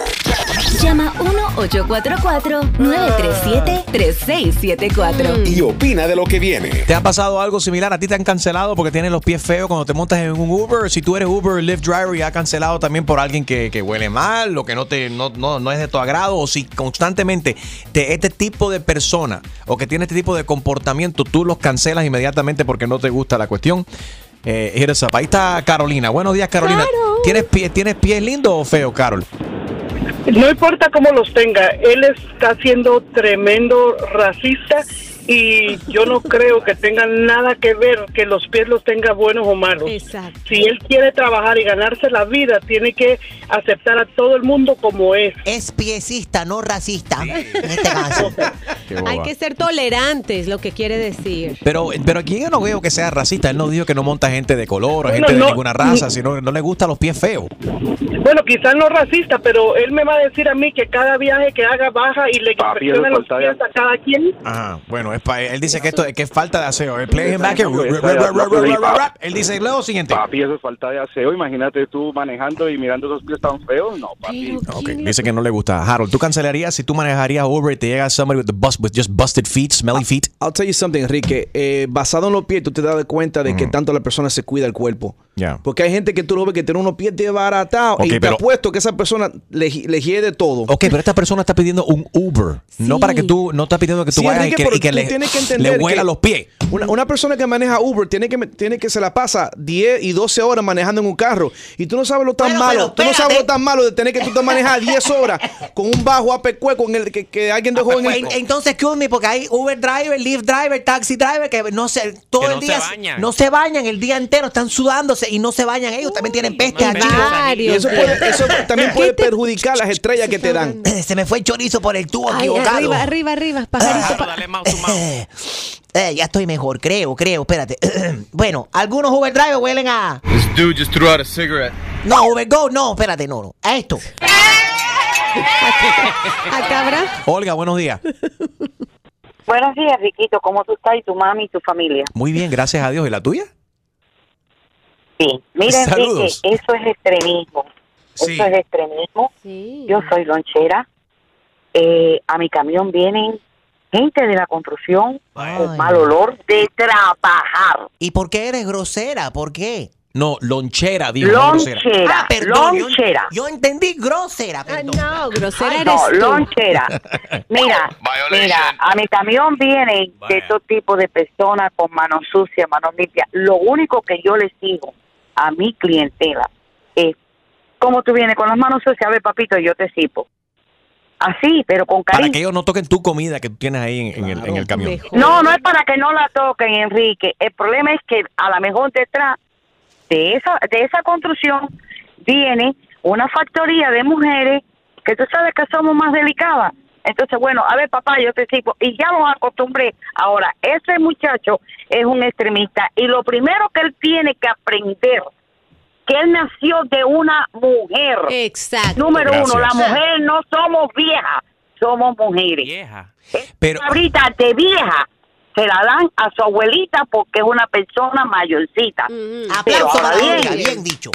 Llama 1-844-937-3674. Y opina de lo que viene. ¿Te ha pasado algo similar? ¿A ti te han cancelado porque tienes los pies feos cuando te montas en un Uber? Si tú eres Uber, Lyft driver y has cancelado también por alguien que, que huele mal o que no, te, no, no, no es de tu agrado o si constantemente te, este tipo de persona o que tiene este tipo de comportamiento, tú los cancelas inmediatamente porque no te gusta la cuestión. Eh, hit us up. Ahí está Carolina. Buenos días, Carolina. ¿Tienes, pie, ¿Tienes pies lindos o feos, Carol? No importa cómo los tenga, él está siendo tremendo racista y yo no creo que tenga nada que ver que los pies los tenga buenos o malos. Exacto. Si él quiere trabajar y ganarse la vida, tiene que aceptar a todo el mundo como es. Es piecista, no racista. En este caso. (laughs) Hay que ser tolerantes, lo que quiere decir. Pero, pero aquí yo no veo que sea racista. Él no dijo que no monta gente de color o Bueno, gente de ninguna raza, sino que no le gustan los pies feos. Bueno, quizás no racista, pero él me va a decir a mí que cada viaje que haga baja y le Papi, inspecciona los pies a cada quien. Ajá, bueno, es pa- él dice que esto que es falta de aseo. Él play him back here. Él dice luego siguiente. Papi, eso es falta de aseo. Imagínate tú manejando y mirando esos pies tan feos. No, papi. Ok, dice que no le gusta. Harold, ¿tú cancelarías si tú manejarías Uber y te llega somebody with, the bus, with just busted feet, smelly feet? I'll tell you something, Enrique. Eh, basado en los pies, tú te das cuenta de que tanto la persona se cuida el cuerpo. Porque hay gente que tú lo ves que tiene unos pies desbaratados Ok, y te pero- apuesto que esa persona le, le hiede todo. Ok, pero esta persona está pidiendo un Uber. No para que tú, no está pidiendo que tú Sí, vayas Enrique, y que, y que le, tienes que le huela que los pies. Una, una persona que maneja Uber tiene que, tiene que se la pasa 10 y 12 horas manejando en un carro. Y tú no sabes lo tan Bueno, malo. Tú no sabes lo tan malo de tener que tú te manejar 10 horas con un bajo apecue con el que, que alguien dejó en el. En- Entonces, excuse me, porque hay Uber driver, Lyft driver, taxi driver que no se, todo Que el no se día bañan. no se bañan el día entero, están sudándose y no se bañan ellos, también tienen peste allí. Y eso, puede- eso (laughs) también puede perjudicar las estrellas que te dan. (laughs) Se me fue el chorizo por el tubo Ay, equivocado. arriba, arriba, arriba, pajarito. pa- (laughs) Eh, ya estoy mejor, creo, creo, espérate. (clears throat) bueno, algunos Uber driver huelen a... This dude just threw out a cigarette. No, Uber Go, no, espérate, no, no. A esto. ¿A cabra? Olga, buenos días. Buenos días, Riquito. ¿Cómo tú estás y tu mami y tu familia? Muy bien, gracias a Dios. ¿Y la tuya? Sí. Enrique, (laughs) Saludos. eso es extremismo. Sí. Eso es extremismo. Yo soy lonchera. Eh, a mi camión vienen gente de la construcción con mal olor de trabajar. ¿Y por qué eres grosera? ¿Por qué? No, lonchera, dijo. Lonchera. Ah, perdón, lonchera. Yo, entendí grosera, perdón. no, grosera Ay, eres no, tú. lonchera. (laughs) Mira, mira, a mi camión vienen de todo tipo de personas con manos sucias, manos limpias. Lo único que yo les digo a mi clientela es, ¿cómo tú vienes con las manos sucias? A ver, papito, yo te cipo. Así, pero con Para cariño. que ellos no toquen tu comida que tú tienes ahí en, en el, en el camión. No, no es para que no la toquen, Enrique. El problema es que a lo mejor detrás de esa, de esa construcción viene una factoría de mujeres que tú sabes que somos más delicadas. Entonces, bueno, a ver, papá, yo te sigo. Y ya los acostumbré. Ahora, ese muchacho es un extremista. Y lo primero que él tiene que aprender, que él nació de una mujer. Exacto. Número uno, las mujeres no somos viejas, somos mujeres. Vieja. Pero, Ahorita de vieja se la dan a su abuelita porque es una persona mayorcita. Pero Aplauso ahora bien, dicho.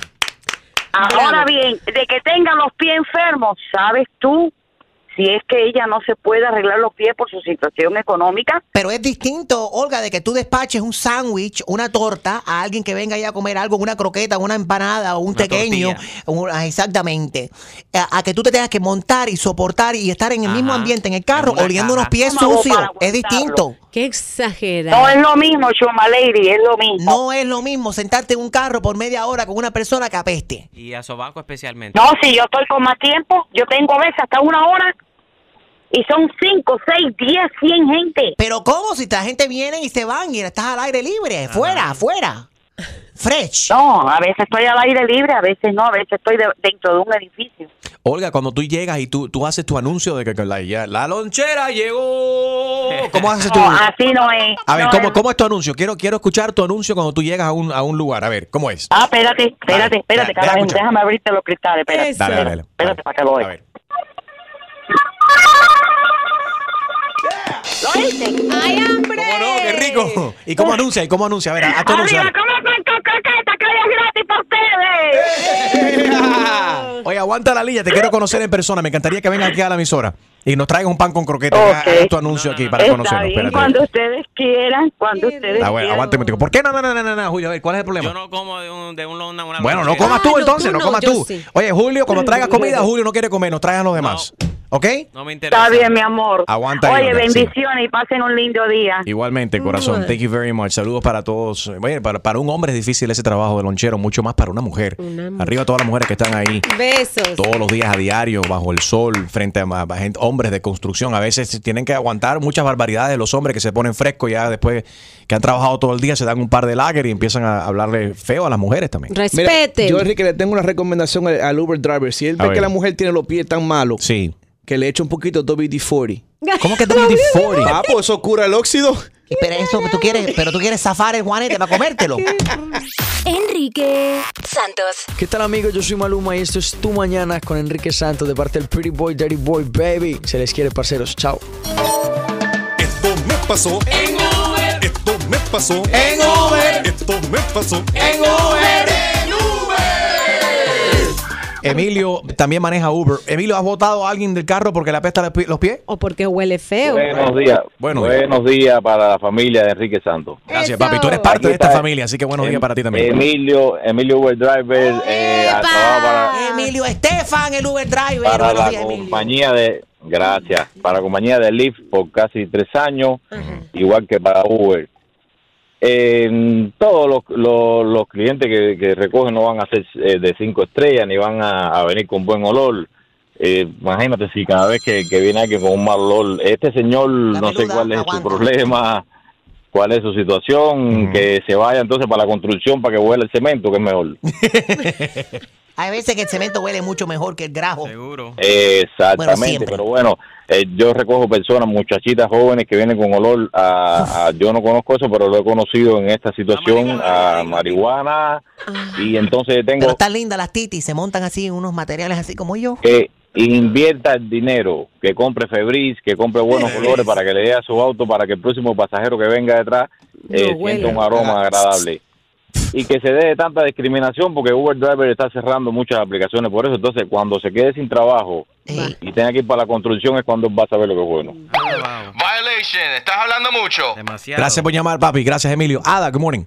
Ahora Bravo. bien, de que tenga los pies enfermos, ¿sabes tú si es que ella no se puede arreglar los pies por su situación económica? Pero es distinto, Olga, de que tú despaches un sándwich, una torta a alguien que venga ya a comer algo, una croqueta, una empanada o un pequeño. ah, exactamente. A, a que tú te tengas que montar y soportar y estar en el mismo ambiente en el carro, En oliendo unos pies ¿Cómo hago sucios. Es distinto. Qué exagerado. No es lo mismo, Chuma Lady, es lo mismo. No es lo mismo sentarte en un carro por media hora con una persona que apeste. Y a Sobanco especialmente. No, si yo estoy con más tiempo, yo tengo a veces hasta una hora y son 5, 6, 10, 100 gente. Pero ¿cómo? Si la gente viene y se van y estás al aire libre, fuera, afuera. Fresh. No, a veces estoy al aire libre, a veces no, a veces estoy de- dentro de un edificio. Olga, cuando tú llegas y tú, tú haces tu anuncio de que, que la, ya- la lonchera llegó. (laughs) ¿Cómo haces tu No, así no es. A ver, No ¿cómo, es. ¿cómo es tu anuncio? Quiero, quiero escuchar tu anuncio cuando tú llegas a un, a un lugar. A ver, ¿cómo es? Ah, espérate, espérate, espérate, deja carajo, escuchar. déjame abrirte los cristales, espérate. Dale, dale, dale. Espérate para que lo veas. Oíste? ¡Ay, hambre! ¿Cómo no? ¡Qué rico! ¿Y cómo anuncia? ¿Y cómo anuncia? A ver, haz tu anuncio. Arriba, dale. ¿cómo con croqueta que hay gratis para ustedes? Oye, aguanta la línea, te quiero conocer en persona. Me encantaría que vengas aquí a la emisora y nos traigan un pan con croqueta. Ok. Haz tu anuncio aquí para Está conocernos. bien, Espérate. cuando ustedes quieran, cuando ustedes Ah, bueno, quieran. aguante un momentico. ¿Por qué no, no, no, no, no, Julio? A ver, ¿cuál es el problema? Yo no como de, un, de un, una, una Bueno, no comas tú Ah, no, entonces, tú no no, comas yo tú. sí. Oye, Julio, cuando (laughs) traigas comida, Julio no quiere comer, nos traigan los demás. ¿Ok? No me interesa. Está bien, mi amor. Aguanta ahí, Oye, sí. bendiciones y pasen un lindo día. Igualmente, corazón. Thank you very much. Saludos para todos. Oye, para, para un hombre es difícil ese trabajo de lonchero, mucho más para una mujer. Una mujer. Arriba todas las mujeres que están ahí Besos. todos los días a diario, bajo el sol, frente a, gente, hombres de construcción. A veces tienen que aguantar muchas barbaridades de los hombres que se ponen frescos ya después que han trabajado todo el día, se dan un par de lager y empiezan a hablarle feo a las mujeres también. Mira, Respeten. yo, Enrique, le tengo una recomendación al, al Uber driver. Si él A ve ver. que la mujer tiene los pies tan malos, Sí. Que le eche un poquito de WD-40. (laughs) ¿Cómo que WD-40? Papo, eso cura el óxido. (laughs) Pero eso tú quieres, pero tú quieres zafar el juanete para comértelo. Enrique Santos. ¿Qué tal amigos? Yo soy Maluma y esto es Tu Mañana con Enrique Santos de parte del Pretty Boy, Dirty Boy, Baby. Se les quiere, parceros. Chao. Esto me pasó en Uber. Esto me pasó En Uber. Esto me pasó En Uber. Emilio también maneja Uber. Emilio, ¿has votado a alguien del carro porque le apesta los pi- los pies? O porque huele feo. Buenos días. Buenos buenos días para la familia de Enrique Santos. Gracias, papi. Tú eres parte Aquí de esta familia, así que buenos días para ti también. Emilio, Emilio Uber Driver, eh, para, Emilio Estefan, el Uber driver. para Buenos la días, Emilio. compañía de, gracias, para la compañía de Lyft por casi tres años, igual que para Uber. Eh, todos los, los, los clientes que, que recogen no van a ser eh, de cinco estrellas ni van a, a venir con buen olor. Eh, imagínate si cada vez que, que viene alguien con un mal olor, este señor no sé cuál es su problema, cuál es su situación, que se vaya entonces para la construcción para que huela el cemento, que es mejor. (laughs) Hay veces que el cemento huele mucho mejor que el grajo. Seguro. Exactamente, pero bueno, eh, yo recojo personas, muchachitas jóvenes que vienen con olor a, a- yo no conozco eso, pero lo he conocido en esta situación, a marihuana, y entonces Pero tengo están lindas las titis, se montan así en unos materiales así como yo. que invierta el dinero, que compre Febrís, que compre buenos colores para que le dé a su auto, para que el próximo pasajero que venga detrás eh, No sienta un aroma agradable. Y que se dé de tanta discriminación porque Uber Driver está cerrando muchas aplicaciones por eso. Entonces, cuando se quede sin trabajo y tenga que ir para la construcción es cuando va a saber lo que es bueno. Violation, estás hablando mucho. Demasiado. Gracias por llamar, papi. Gracias, Emilio. Ada, good morning.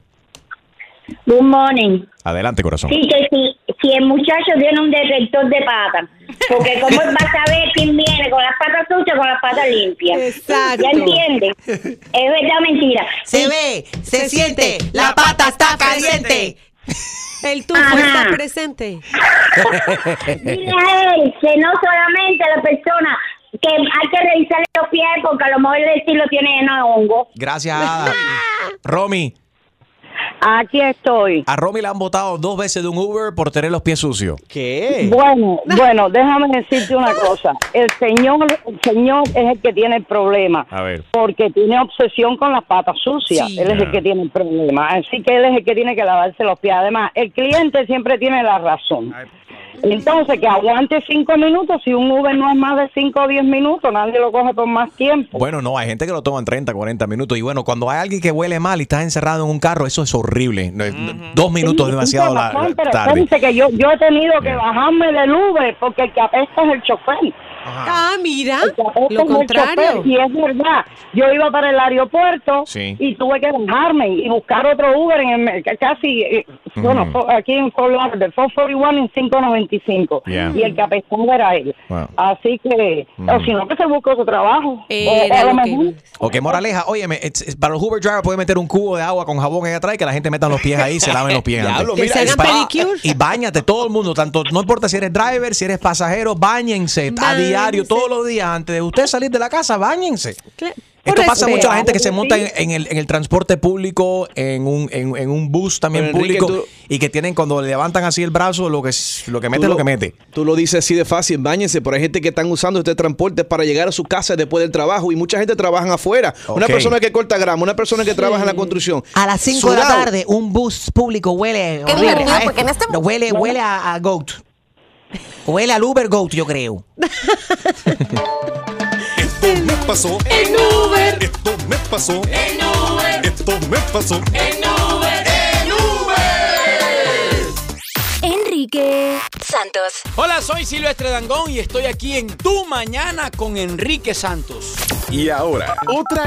Good morning. Adelante, corazón. Sí, si, si el muchacho tiene un detector de patas, porque cómo él va a saber quién viene con las patas sucias o con las patas limpias. Exacto. ¿Ya entiende? Es verdad mentira. Se Y- ve, se, siente, la pata está caliente. El tufo Ajá. está presente. Dile a él que no solamente a la persona que hay que revisarle los pies porque a lo mejor el estilo tiene lleno de hongo. Gracias, Ada. Romy. Aquí estoy. A Romy le han votado dos veces de un Uber por tener los pies sucios. ¿Qué? Bueno, (laughs) bueno, déjame decirte una cosa. El señor, el señor es el que tiene el problema. A ver. Porque tiene obsesión con las patas sucias. Sí. Él es el que tiene el problema. Así que él es el que tiene que lavarse los pies. Además, el cliente siempre tiene la razón. Entonces, que aguante cinco minutos. Si un Uber no es más de cinco o diez minutos, nadie lo coge por más tiempo. Bueno, no, hay gente que lo toman 30, 40 minutos. Y bueno, cuando hay alguien que huele mal y estás encerrado en un carro, eso es horrible. Dos minutos es demasiado la- Razón, pero tarde. que yo, yo he tenido que bajarme del Uber porque el que apesta es el chofer. Ah, mira, lo es el contrario. chofer, Y es verdad, yo iba para el aeropuerto Sí. y tuve que bajarme y buscar otro Uber en el, casi, eh, bueno, aquí en Fort Lauderdale, 441 en 595. Yeah. Y el que apestaba era él. Wow. Así que, o si no, que se busque otro trabajo. Era o, o lo que Ok, moraleja, óyeme, it's- para los Uber driver puede meter un cubo de agua con jabón ahí atrás y que la gente meta los pies ahí y se laven los pies. (laughs) Diablo, se Y bañate todo el mundo, tanto no importa si eres driver, si eres pasajero, bañense a Báñense. todos los días, antes de usted salir de la casa, bañense. Cla- Esto pasa mucho a la gente que se monta en, en el, en el transporte público, en un, en, en un bus también Pero, Enrique, público, tú- y que tienen cuando le levantan así el brazo, lo que, lo que mete, Tú lo que mete. Tú lo dices así de fácil, bañense, pero hay gente que están usando este transporte para llegar a su casa después del trabajo y mucha gente trabaja afuera. Una persona que corta grama, una persona que trabaja en la construcción. A las 5 de la tarde, un bus público huele. Qué horrible. A- porque en este- no, huele, huele a, a Goat. Huele al Uber Goat, yo creo. (laughs) Esto me pasó En Uber. Esto me pasó En Uber. Esto me pasó En Uber. Enrique Santos. Hola, soy Silvestre Dangón y estoy aquí en Tu Mañana con Enrique Santos. Y ahora, otra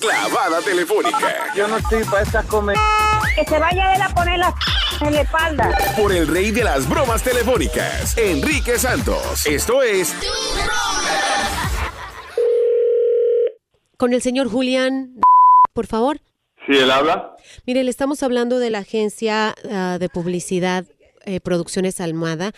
clavada telefónica Yo no estoy para estas comer. Que se vaya él a poner la en la espalda. por el rey de las bromas telefónicas, Enrique Santos. Esto es Con el señor Julián, por favor. Sí, él habla. Mire, le estamos hablando de la agencia ah, de publicidad eh, Producciones Almada.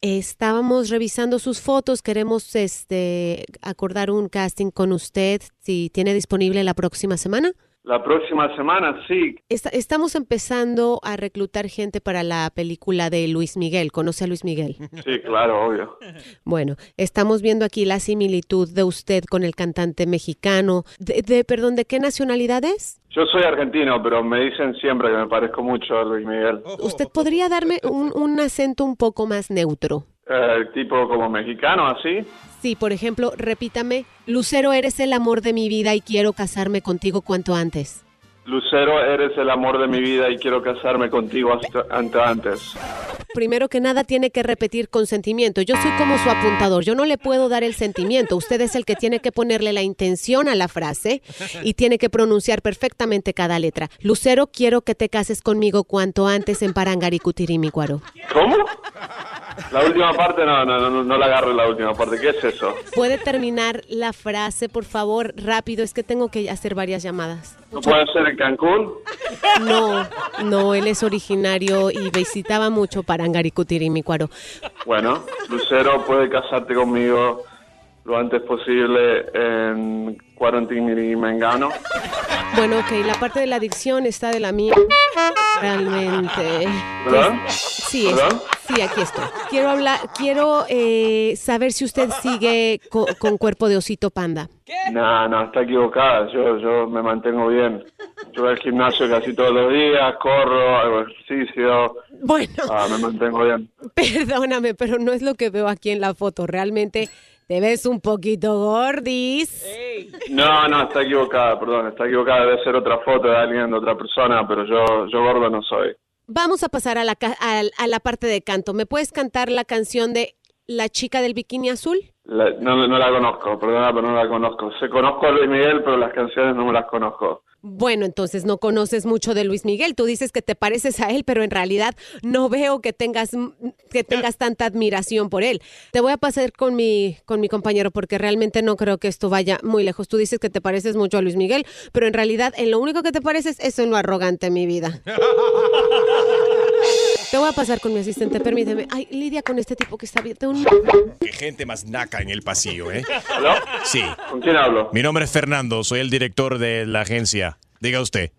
Estábamos revisando sus fotos, queremos este acordar un casting con usted si tiene disponible la próxima semana. La próxima semana, sí. Esta- estamos empezando a reclutar gente para la película de Luis Miguel. ¿Conoce a Luis Miguel? Sí, claro, obvio. (laughs) Bueno, estamos viendo aquí la similitud de usted con el cantante mexicano. De, de- perdón, ¿de qué nacionalidad es? Yo soy argentino, pero me dicen siempre que me parezco mucho a Luis Miguel. ¿Usted podría darme un, un acento un poco más neutro? Eh, tipo como mexicano, así. Sí, por ejemplo, repítame, Lucero, eres el amor de mi vida y quiero casarme contigo cuanto antes. Lucero, eres el amor de mi vida y quiero casarme contigo hasta, ante antes. Primero que nada tiene que repetir con sentimiento. Yo soy como su apuntador, yo no le puedo dar el sentimiento. Usted es el que tiene que ponerle la intención a la frase y tiene que pronunciar perfectamente cada letra. Lucero, quiero que te cases conmigo cuanto antes en Parangaricutirimícuaro. ¿Cómo? La última parte, no, no, no, no la agarro la última parte. ¿Qué es eso? ¿Puede terminar la frase, por favor, rápido? Es que tengo que hacer varias llamadas. ¿No puede ser en Cancún? No, no, él es originario y visitaba mucho Parangaricutirimícuaro. Bueno, Lucero puede casarte conmigo lo antes posible en Quarantine Mengano. Bueno, ok, la parte de la adicción está de la mía. Realmente. ¿Verdad? Sí, sí, aquí estoy. Quiero hablar, quiero eh, saber si usted sigue co- con cuerpo de osito panda. No, no, está equivocada. Yo, yo me mantengo bien. Yo voy al gimnasio casi todos los días, corro, hago ejercicio. Bueno. Ah, me mantengo bien. (laughs) Perdóname, pero no es lo que veo aquí en la foto. Realmente te ves un poquito gordis. No, no, está equivocada, perdón, está equivocada. Debe ser otra foto de alguien, de otra persona, pero yo, yo gordo no soy. Vamos a pasar a la, ca- a, a la parte de canto. ¿Me puedes cantar la canción de La chica del bikini azul? La- no, no la conozco, perdona, pero no la conozco. Se conozco a Luis Miguel, pero las canciones no me las conozco. Bueno, entonces no conoces mucho de Luis Miguel. Tú dices que te pareces a él, pero en realidad no veo que tengas que tengas tanta admiración por él. Te voy a pasar con mi con mi compañero porque realmente no creo que esto vaya muy lejos. Tú dices que te pareces mucho a Luis Miguel, pero en realidad en lo único que te pareces es en lo arrogante, mi vida. (laughs) Te voy a pasar con mi asistente, permíteme. Ay, Lidia con este tipo que está bien. de un- Qué gente más naca en el pasillo, ¿eh? ¿Aló? Sí. ¿Con quién hablo? Mi nombre es Fernando, soy el director de la agencia. Diga usted.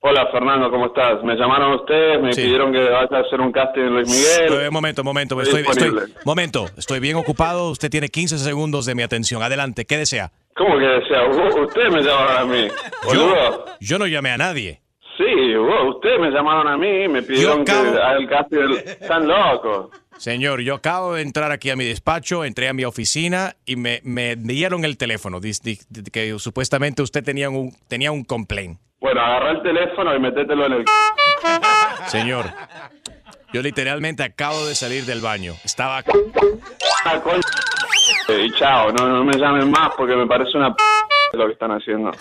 Hola, Fernando, ¿cómo estás? Me llamaron ustedes, me Sí. pidieron que vaya a hacer un casting en Luis Miguel. Eh, momento, momento, Estoy estoy, estoy- momento, estoy bien ocupado. Usted tiene 15 segundos de mi atención. Adelante, ¿qué desea? ¿Cómo que desea? U- Ustedes me llamaron a mí. Yo, yo no llamé a nadie. Sí, vos, ustedes me llamaron a mí, me pidieron que acabo- haga el casting. del- Están locos. Señor, yo acabo de entrar aquí a mi despacho, entré a mi oficina y me, me dieron el teléfono. dis- di- di- que supuestamente usted tenía un, tenía un complaint. Bueno, agarra el teléfono y metételo en el... (laughs) Señor, yo literalmente acabo de salir del baño. Estaba... Ah, Y chao, no, no me llamen más porque me parece una p lo que están haciendo.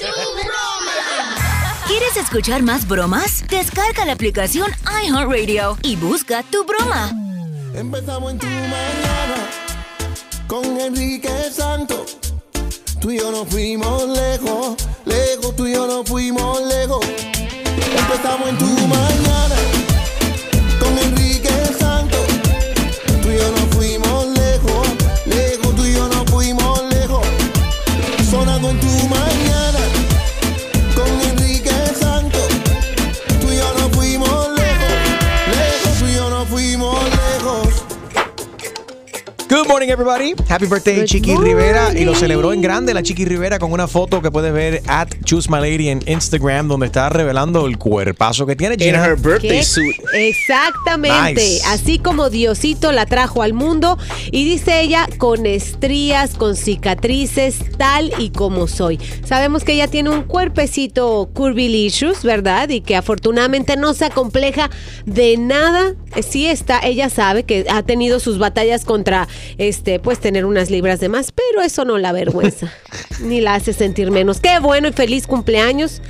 ¿Quieres escuchar más bromas? Descarga la aplicación iHeartRadio y busca tu broma. Empezamos en tu mañana con Enrique Santos. Tú y yo nos fuimos lejos, lejos, tú y yo nos fuimos lejos. Empezamos en tu mañana con Enrique Good morning, everybody. Happy birthday, Chiqui Rivera. Y lo celebró en grande la Chiqui Rivera con una foto que puedes ver at Choose My Lady en Instagram, donde está revelando el cuerpazo que tiene. Gina. ¿Qué? Exactamente, Nice. así como Diosito la trajo al mundo y dice ella con estrías, con cicatrices, tal y como soy. Sabemos que ella tiene un cuerpecito curvilicious, ¿verdad? Y que afortunadamente no se acompleja de nada. Sí está, ella sabe que ha tenido sus batallas contra este, pues tener unas libras de más, pero eso no la avergüenza (laughs) ni la hace sentir menos. Qué bueno y feliz cumpleaños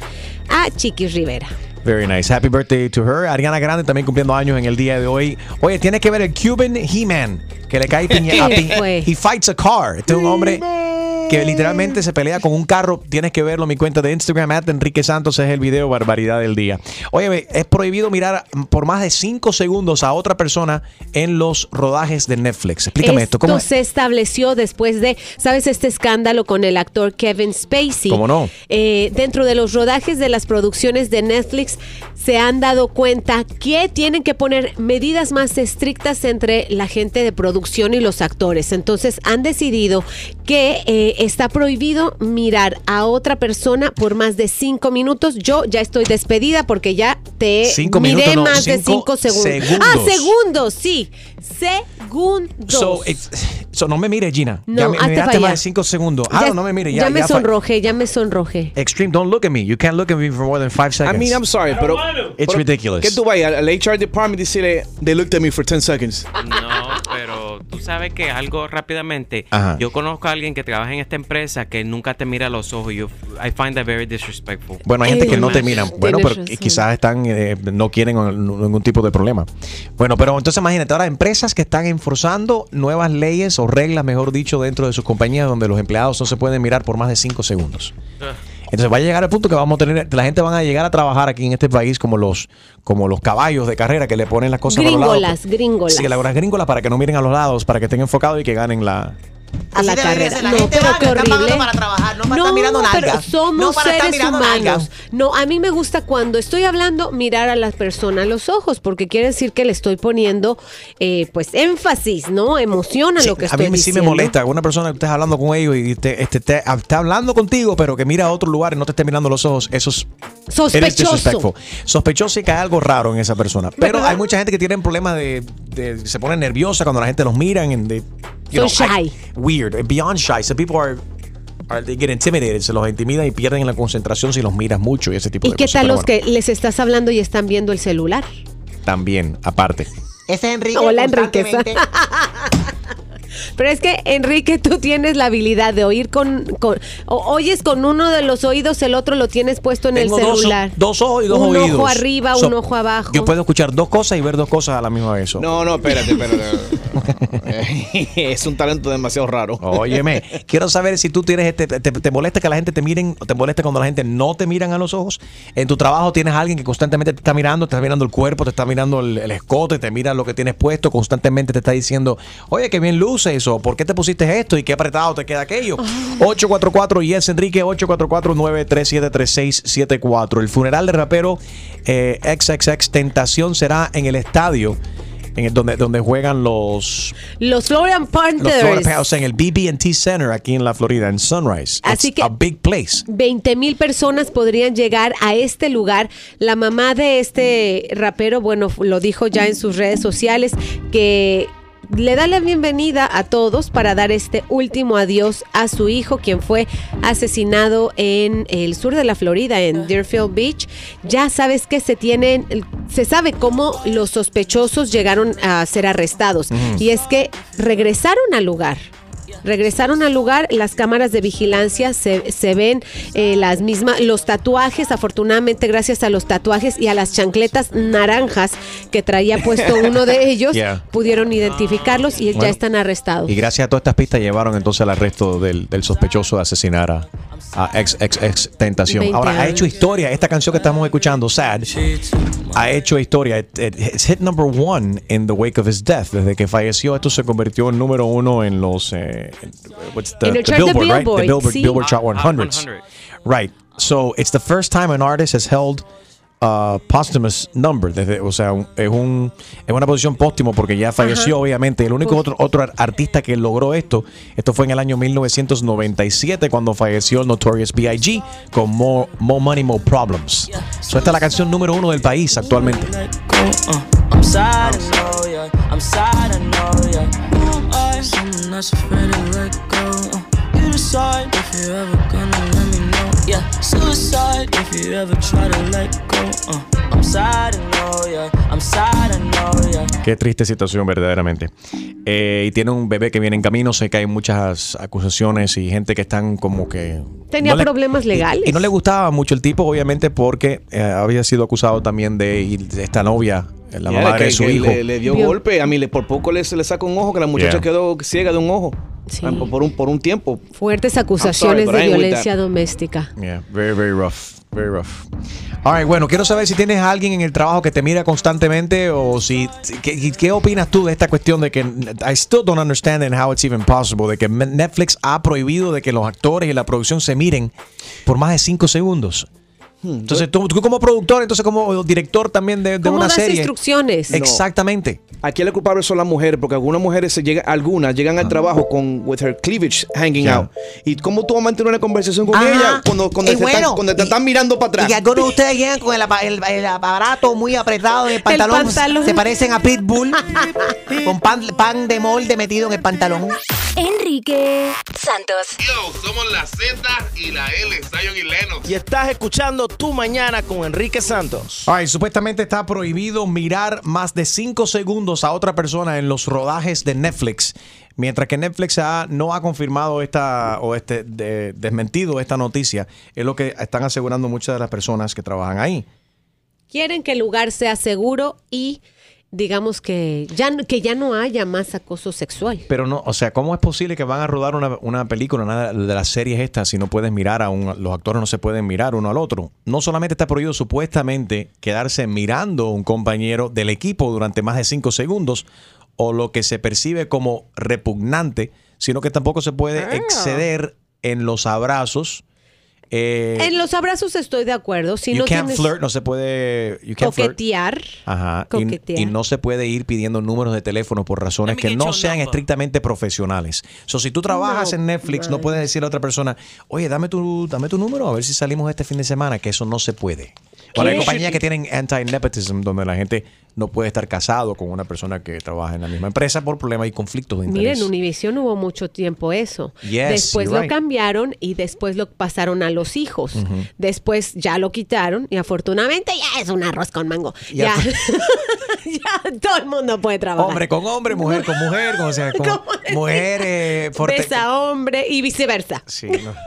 a Chiquis Rivera. Very nice. Happy birthday to her. Ariana Grande también cumpliendo años en el día de hoy. Oye, tiene que ver el Cuban He-Man, que le cae piña. a (laughs) pi- Fue. He fights a car. Este es un hombre que literalmente se pelea con un carro. Tienes que verlo en mi cuenta de Instagram, at Enrique Santos, es el video barbaridad del día. Oye, es prohibido mirar por más de 5 segundos a otra persona en los rodajes de Netflix. Explícame esto. ¿Cómo es? se estableció después de, ¿sabes? Este escándalo con el actor Kevin Spacey. ¿Cómo no? Eh, dentro de los rodajes de las producciones de Netflix se han dado cuenta que tienen que poner medidas más estrictas entre la gente de producción y los actores. Entonces han decidido que eh, está prohibido mirar a otra persona por más de cinco minutos. Yo ya estoy despedida porque ya te Cinco miré minutos, no, más de cinco cinco segundos. segundos. Ah, segundos, sí. Segundos. So, no me mire, Gina. No, ya me, me más de 5 segundos. Ah, Ya- no, no me mire. Ya, ya me ya sonrojé, ya me sonrojé. Extreme, don't look at me. You can't look at me for more than five I seconds. mean, I'm sorry, pero. It's pero, ridiculous. ¿Qué tú ir al HR department y decirle, they looked at me for 10 seconds? No, pero tú sabes que algo rápidamente. Ajá. Yo conozco a alguien que trabaja en esta empresa que nunca te mira a los ojos. Yo, I find that very disrespectful. Bueno, hay gente que no te miran. Bueno, pero quizás están, eh, no quieren ningún tipo de problema. Bueno, pero entonces imagínate ahora empresas que están enforzando nuevas leyes o reglas, mejor dicho, dentro de sus compañías donde los empleados no se pueden mirar por más de 5 segundos. Entonces va a llegar el punto que vamos a tener, la gente van a llegar a trabajar aquí en este país como los, como los caballos de carrera que le ponen las cosas a los lados. Gringolas, gringolas. Sí, las gringolas para que no miren a los lados, para que estén enfocados y que ganen la, a la carrera. La No, gente pero qué horrible. para trabajar, no para estar mirando pero nalgas. somos No para seres humanos. nalgas. No, a mí me gusta cuando estoy hablando mirar a las personas a los ojos, porque quiere decir que le estoy poniendo, eh, pues, énfasis, ¿no? Emoción a Sí, lo que a estoy mí me- sí me diciendo. molesta una persona que estés hablando con ellos y te, este, te- está hablando contigo, pero que mira a otro lugar y no te esté mirando los ojos. Eso es Sospechoso. Sospechoso y que hay algo raro en esa persona. Pero hay mucha gente que tiene problemas de, de- se pone nerviosa cuando la gente los miran. And they, you Son know, I- shy. weird, beyond shy. So people are, they get intimidated, se los intimida y pierden la concentración si los miras mucho y ese tipo ¿Y de qué cosas. tal Pero los bueno, que les estás hablando y están viendo el celular? También, aparte. Ese es Enrique. Hola, Enrique. (laughs) Pero es que, Enrique, tú tienes la habilidad de oír con, con- o- oyes con uno de los oídos, el otro lo tienes puesto en Tengo el celular. Dos, ojos y dos un oídos. ojo arriba, So, un ojo abajo. Yo puedo escuchar dos cosas y ver dos cosas a la misma vez. No, no, espérate, espérate. (laughs) es un talento demasiado raro. Óyeme, quiero saber si tú tienes este, te, te molesta que la gente te miren, o te molesta cuando la gente no te miran a los ojos. En tu trabajo tienes a alguien que constantemente te está mirando, te está mirando el cuerpo, te está mirando el, el escote, te mira lo que tienes puesto, constantemente te está diciendo, oye, qué bien luces, o por qué te pusiste esto y qué apretado te queda aquello. 844 y es Enrique 844-937-3674. El funeral del rapero eh, XXX Tentación será en el estadio en el- donde, donde juegan los, Los los Florida Panthers. Panthers en el BB&T Center aquí en la Florida, en Sunrise. Así It's que- a big place. 20 mil personas podrían llegar a este lugar. La mamá de este rapero, bueno, lo dijo ya en sus redes sociales, que le da la bienvenida a todos para dar este último adiós a su hijo, quien fue asesinado en el sur de la Florida, en Deerfield Beach. Ya sabes que se tienen, se sabe cómo los sospechosos llegaron a ser arrestados. Y es que regresaron al lugar. Regresaron al lugar, las cámaras de vigilancia se, se ven eh, las mismas, los tatuajes, afortunadamente gracias a los tatuajes y a las chancletas naranjas que traía puesto (laughs) uno de ellos, Yeah. pudieron identificarlos y ya están arrestados. Y gracias a todas estas pistas llevaron entonces al arresto del, del sospechoso de asesinar a, a ex, ex, ex Tentación. 20 Ahora, ha hecho historia. Esta canción que estamos escuchando, Sad, ha hecho historia. It- it- it's hit number one in the wake of his death. Desde que falleció, esto se convirtió en número uno en los. eh, what's the, Billboard, right? The Billboard, Billboard, sí. Billboard Chart Hot 100s. 100. Right. So it's the first time an artist has held a posthumous number. Desde, o sea, es, un, es una posición póstumo porque ya falleció, Ajá. obviamente. El único otro, otro ar- artista que logró esto, esto fue en el año 1997 cuando falleció el Notorious B.I.G. con More, More Money, More Problems. So esta es la canción número uno del país actualmente. Yeah. Suicide if you ever try to let go. Uh, I'm sad, I know, yeah. I'm sad, I know, yeah. Qué triste situación, verdaderamente. Eh, y tiene un bebé que viene en camino. Sé que hay muchas acusaciones y gente que están como que. Tenía no le- problemas legales. Y no le gustaba mucho el tipo, obviamente, porque eh, había sido acusado también de, esta novia, la Ya, mamá que- de su que hijo. Le, le dio Vio- golpe. A mí le, por poco le, se le saca un ojo, que la muchacha Yeah. quedó ciega de un ojo. Ah, Por, por un, por un tiempo. Fuertes acusaciones sorry, de violencia doméstica. Yeah, very, very rough. Very rough. All right, bueno, quiero saber si tienes a alguien en el trabajo que te mira constantemente o si. si- ¿Qué, qué opinas tú de esta cuestión de que. I still don't understand and how it's even possible. De que Netflix ha prohibido de que los actores y la producción se miren por más de cinco segundos. Entonces, tú, tú como productor, entonces como director también de, de ¿Cómo una das serie. instrucciones? Exactamente. Aquí el culpable son las mujeres, porque algunas mujeres se llegan, algunas llegan al trabajo con with her cleavage hanging Yeah. out. ¿Y cómo tú vas a mantener una conversación con Ajá. ella cuando, cuando, te, están, bueno, cuando te están mirando para atrás? Y algunos de ustedes llegan con el, apa- el- el aparato muy apretado en el pantalón. pantalón. Se parecen a Pitbull. (laughs) con pan, pan de molde metido en el pantalón. Enrique Santos. Yo, somos la Z y la L, Zion y Lennox. Y estás escuchando Tu Mañana con Enrique Santos. Ay, supuestamente está prohibido mirar más de 5 segundos a otra persona en los rodajes de Netflix. Mientras que Netflix ha- no ha confirmado esta o este de- desmentido esta noticia, es lo que están asegurando muchas de las personas que trabajan ahí. Quieren que el lugar sea seguro y digamos que ya, no- que ya no haya más acoso sexual. Pero no, o sea, ¿cómo es posible que van a rodar una, una película, una de las series estas, si no puedes mirar a un, los actores no se pueden mirar uno al otro? No solamente está prohibido supuestamente quedarse mirando a un compañero del equipo durante más de cinco segundos, o lo que se percibe como repugnante, sino que tampoco se puede Ah. exceder en los abrazos. Eh, en los abrazos estoy de acuerdo. Si you no can't tienes flirt, no se puede. You can't flirt. coquetear, Ajá. Y, Coquetear. y no se puede ir pidiendo números de teléfono por razones que no sean estrictamente profesionales. So, si tú trabajas No, en Netflix, no puedes decirle a otra persona, oye, dame tu, dame tu número a ver si salimos este fin de semana, que eso no se puede. Bueno, hay compañías que tienen anti-nepotism, donde la gente no puede estar casado con una persona que trabaja en la misma empresa por problemas y conflictos de interés. Miren, en Univision hubo mucho tiempo eso. Yes, después lo right. cambiaron y después lo pasaron a los hijos. Después ya lo quitaron y afortunadamente ya es un arroz con mango. Ya. Ya, (laughs) ya todo el mundo puede trabajar. Hombre con hombre, mujer con mujer, con, o sea, (laughs) con mujer eh, forte- Besa hombre y viceversa. Sí, no. (laughs)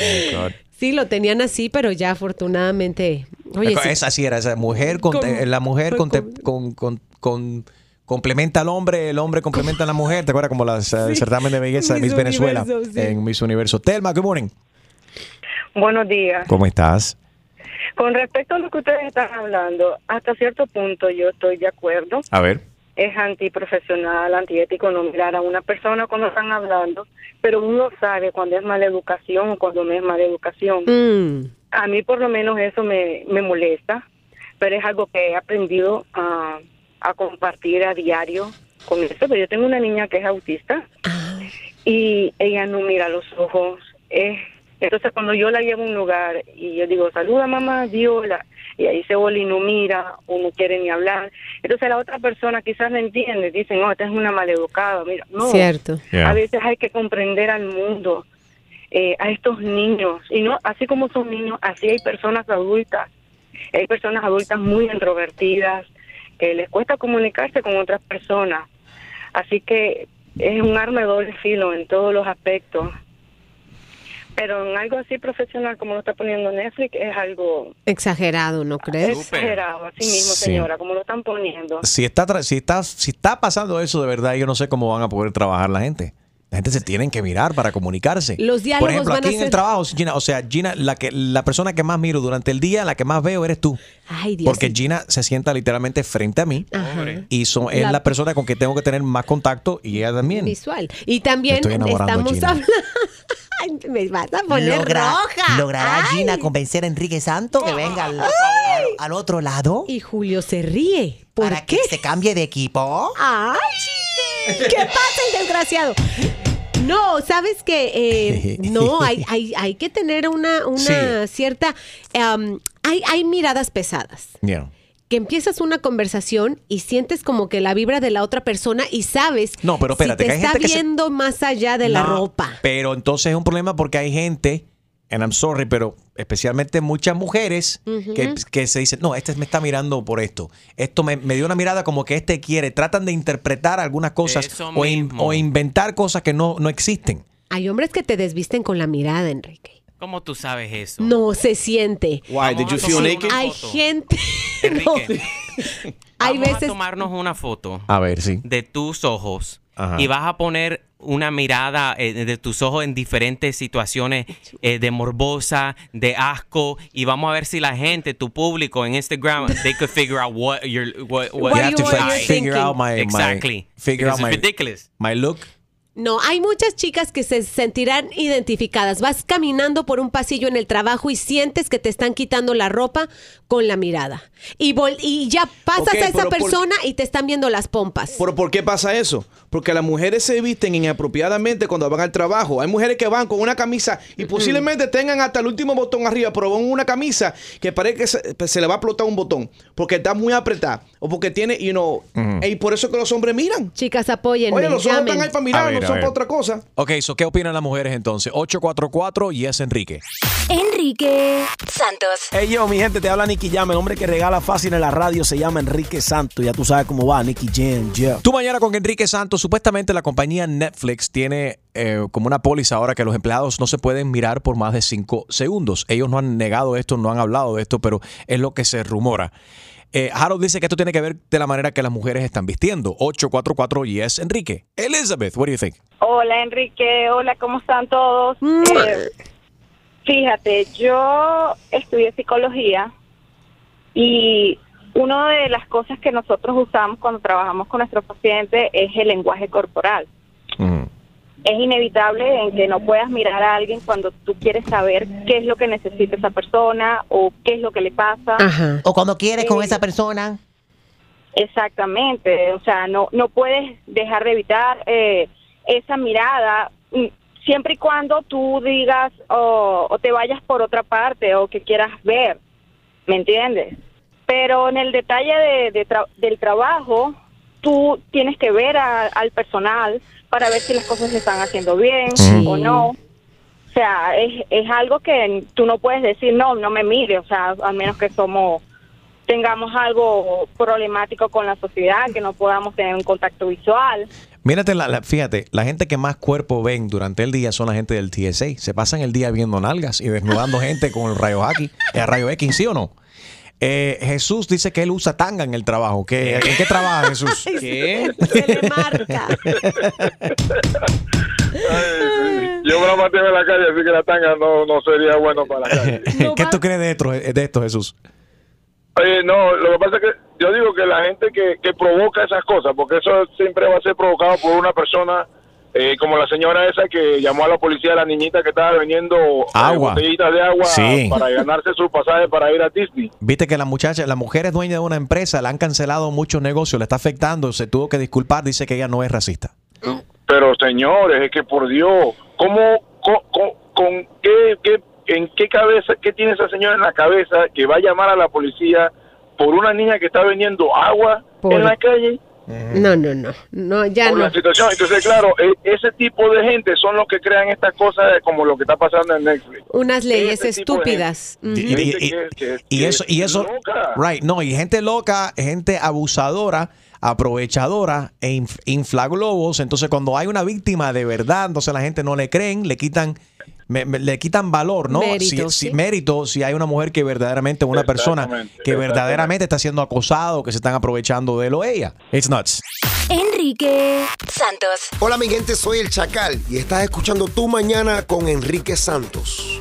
Oh, God. Sí, lo tenían así, pero ya afortunadamente. Oye, sí. esa sí era, esa mujer con, Con- eh, la mujer con, con, con- con- complementa al hombre, el hombre complementa a la mujer. ¿Te acuerdas como las, eh, el certamen de belleza de Miss Miss Venezuela sí. en Miss Universo? Telma, good morning. Buenos días. ¿Cómo estás? Con respecto a lo que ustedes están hablando, hasta cierto punto yo estoy de acuerdo. A ver. Es antiprofesional, antiético no mirar a una persona cuando están hablando, pero uno sabe cuando es mala educación o cuando no es mala educación. Mm. A mí por lo menos eso me, me molesta, pero es algo que he aprendido a, a compartir a diario con eso, pero yo tengo una niña que es autista y ella no mira los ojos. eh, entonces cuando yo la llevo a un lugar y yo digo, saluda mamá, di hola, y ahí se vuelve y no mira o no quiere ni hablar. Entonces la otra persona quizás no entiende, dicen, no, esta es una maleducada, mira, no. Cierto. A veces hay que comprender al mundo, eh, a estos niños, y no, así como son niños, así hay personas adultas, hay personas adultas muy introvertidas, que les cuesta comunicarse con otras personas. Así que es un arma de doble filo en todos los aspectos. Pero en algo así profesional como lo está poniendo Netflix es algo Exagerado, ¿no crees? exagerado, así mismo, Sí. señora, como lo están poniendo. Si está, tra- si, está, si está pasando eso de verdad, yo no sé cómo van a poder trabajar la gente. La gente se tienen que mirar para comunicarse. Los diálogos Por ejemplo, van a aquí en el trabajo, Gina, o sea, Gina, la, que, la persona que más miro durante el día, la que más veo eres tú. Ay, Dios. Porque Gina se sienta literalmente frente a mí y son, es La- la... persona con que tengo que tener más contacto y ella también. Visual. Y también estamos hablando. Me vas a poner Logra- roja. ¿Logrará Ay. Gina convencer a Enrique Santo que venga al, al- al otro lado? Y Julio se ríe. ¿Por ¿Para que se cambie de equipo? ¡Ay! ¿Qué pasa, el desgraciado? No, sabes que (laughs) no, hay, hay, hay que tener una, una cierta. hay, hay miradas pesadas. Yeah. Que empiezas una conversación y sientes como que la vibra de la otra persona y sabes No, pero espérate, si que te hay está gente que se- viendo más allá de la ropa. Pero entonces es un problema porque hay gente, and I'm sorry, pero especialmente muchas mujeres que, que se dicen, no, este me está mirando por esto. Esto me, me dio una mirada como que este quiere. Tratan de interpretar algunas cosas o, in- o inventar cosas que no, no existen. Hay hombres que te desvisten con la mirada, Enrique. ¿Cómo tú sabes eso? No se siente. Why, did you feel naked? Hay gente. (laughs) no. Hay Vamos a veces. tomarnos una foto A ver, sí. de tus ojos Ajá. y vas a poner una mirada eh, de tus ojos en diferentes situaciones eh, de morbosa, de asco y vamos a ver si la gente, tu público en Instagram, they could figure out what you're what, what You have to figure out my, my- exactly figure out my, ridiculous. my look. No, hay muchas chicas que se sentirán identificadas. Vas caminando por un pasillo en el trabajo y sientes que te están quitando la ropa con la mirada. Y, vol- y ya pasas a esa por- persona y te están viendo las pompas. ¿Pero por qué pasa eso? Porque las mujeres se visten inapropiadamente cuando van al trabajo. Hay mujeres que van con una camisa y posiblemente tengan hasta el último botón arriba, pero van con una camisa que parece que se, pues, se le va a explotar un botón porque está muy apretada o porque tiene, you know, y por eso que los hombres miran. Chicas, apóyenme. Oye, los llamen. están ahí para mirar, Para otra cosa. Ok, so, ¿qué opinan las mujeres entonces? 844 y es Enrique. Enrique Santos. Hey yo, mi gente, te habla Nicky Jam. El hombre que regala fácil en la radio se llama Enrique Santo. Ya tú sabes cómo va, Nicky Jam. Yeah. Tú mañana con Enrique Santos, supuestamente la compañía Netflix tiene eh, como una póliza ahora que los empleados no se pueden mirar por más de cinco segundos. Ellos no han negado esto, no han hablado de esto, pero es lo que se rumora. Eh, Harold dice que esto tiene que ver de la manera que las mujeres están vistiendo. 844 y es Enrique. Elizabeth, what do you think? Hola Enrique, hola, ¿cómo están todos? Eh, fíjate, yo estudié psicología y una de las cosas que nosotros usamos cuando trabajamos con nuestros pacientes es el lenguaje corporal. Es inevitable en que no puedas mirar a alguien cuando tú quieres saber qué es lo que necesita esa persona o qué es lo que le pasa. O cuando quieres con Eh, esa persona. Exactamente, o sea, no no puedes dejar de evitar eh, esa mirada mm, siempre y cuando tú digas o, o te vayas por otra parte o que quieras ver, ¿me entiendes? Pero en el detalle de, de tra- del trabajo, tú tienes que ver a- al personal para ver si las cosas se están haciendo bien o no. O sea, es, es algo que tú no puedes decir, no, no me mire, o sea, al menos que somos tengamos algo problemático con la sociedad, que no podamos tener un contacto visual. Mírate, la, la- fíjate, la gente que más cuerpo ven durante el día son la gente del TSA. Se pasan el día viendo nalgas y desnudando gente con el rayo X, el rayo X, ¿sí o no? Eh, Jesús dice que él usa tanga en el trabajo. ¿Qué, ¿En qué trabaja Jesús? ¿Qué? (laughs) Se le marca. Yo me la mantengo en la calle, así que la tanga no, no sería bueno para la calle. (laughs) ¿Qué tú crees de esto, de esto Jesús? Oye, no, lo que pasa es que yo digo que la gente que, que provoca esas cosas, porque eso siempre va a ser provocado por una persona Eh, como la señora esa que llamó a la policía a la niñita que estaba vendiendo eh, Agua. botellitas de agua Sí. para ganarse su pasaje para ir a Disney. Viste que la muchacha, la mujer es dueña de una empresa, le han cancelado muchos negocios, le está afectando, se tuvo que disculpar, dice que ella no es racista. Pero señores, es que por Dios, ¿cómo, co- co- con, qué, qué- en qué cabeza, qué tiene esa señora en la cabeza que va a llamar a la policía por una niña que está vendiendo agua Por- en la calle? No, no, no. No, ya por no. la situación. Entonces, claro, e- ese tipo de gente son los que crean estas cosas como lo que está pasando en Netflix. Unas leyes estúpidas. Y- eso, y eso, right, no, y gente loca, gente abusadora, aprovechadora e inf- inflaglobos. Entonces, cuando hay una víctima de verdad, entonces la gente no le creen, le quitan, me- me- le quitan valor, ¿no? Mérito, si, mérito, si hay una mujer que verdaderamente, una persona que verdaderamente está siendo acosado, que se están aprovechando de él o ella. It's nuts. Enrique Santos. Hola mi gente, soy el Chacal y estás escuchando Tu Mañana con Enrique Santos.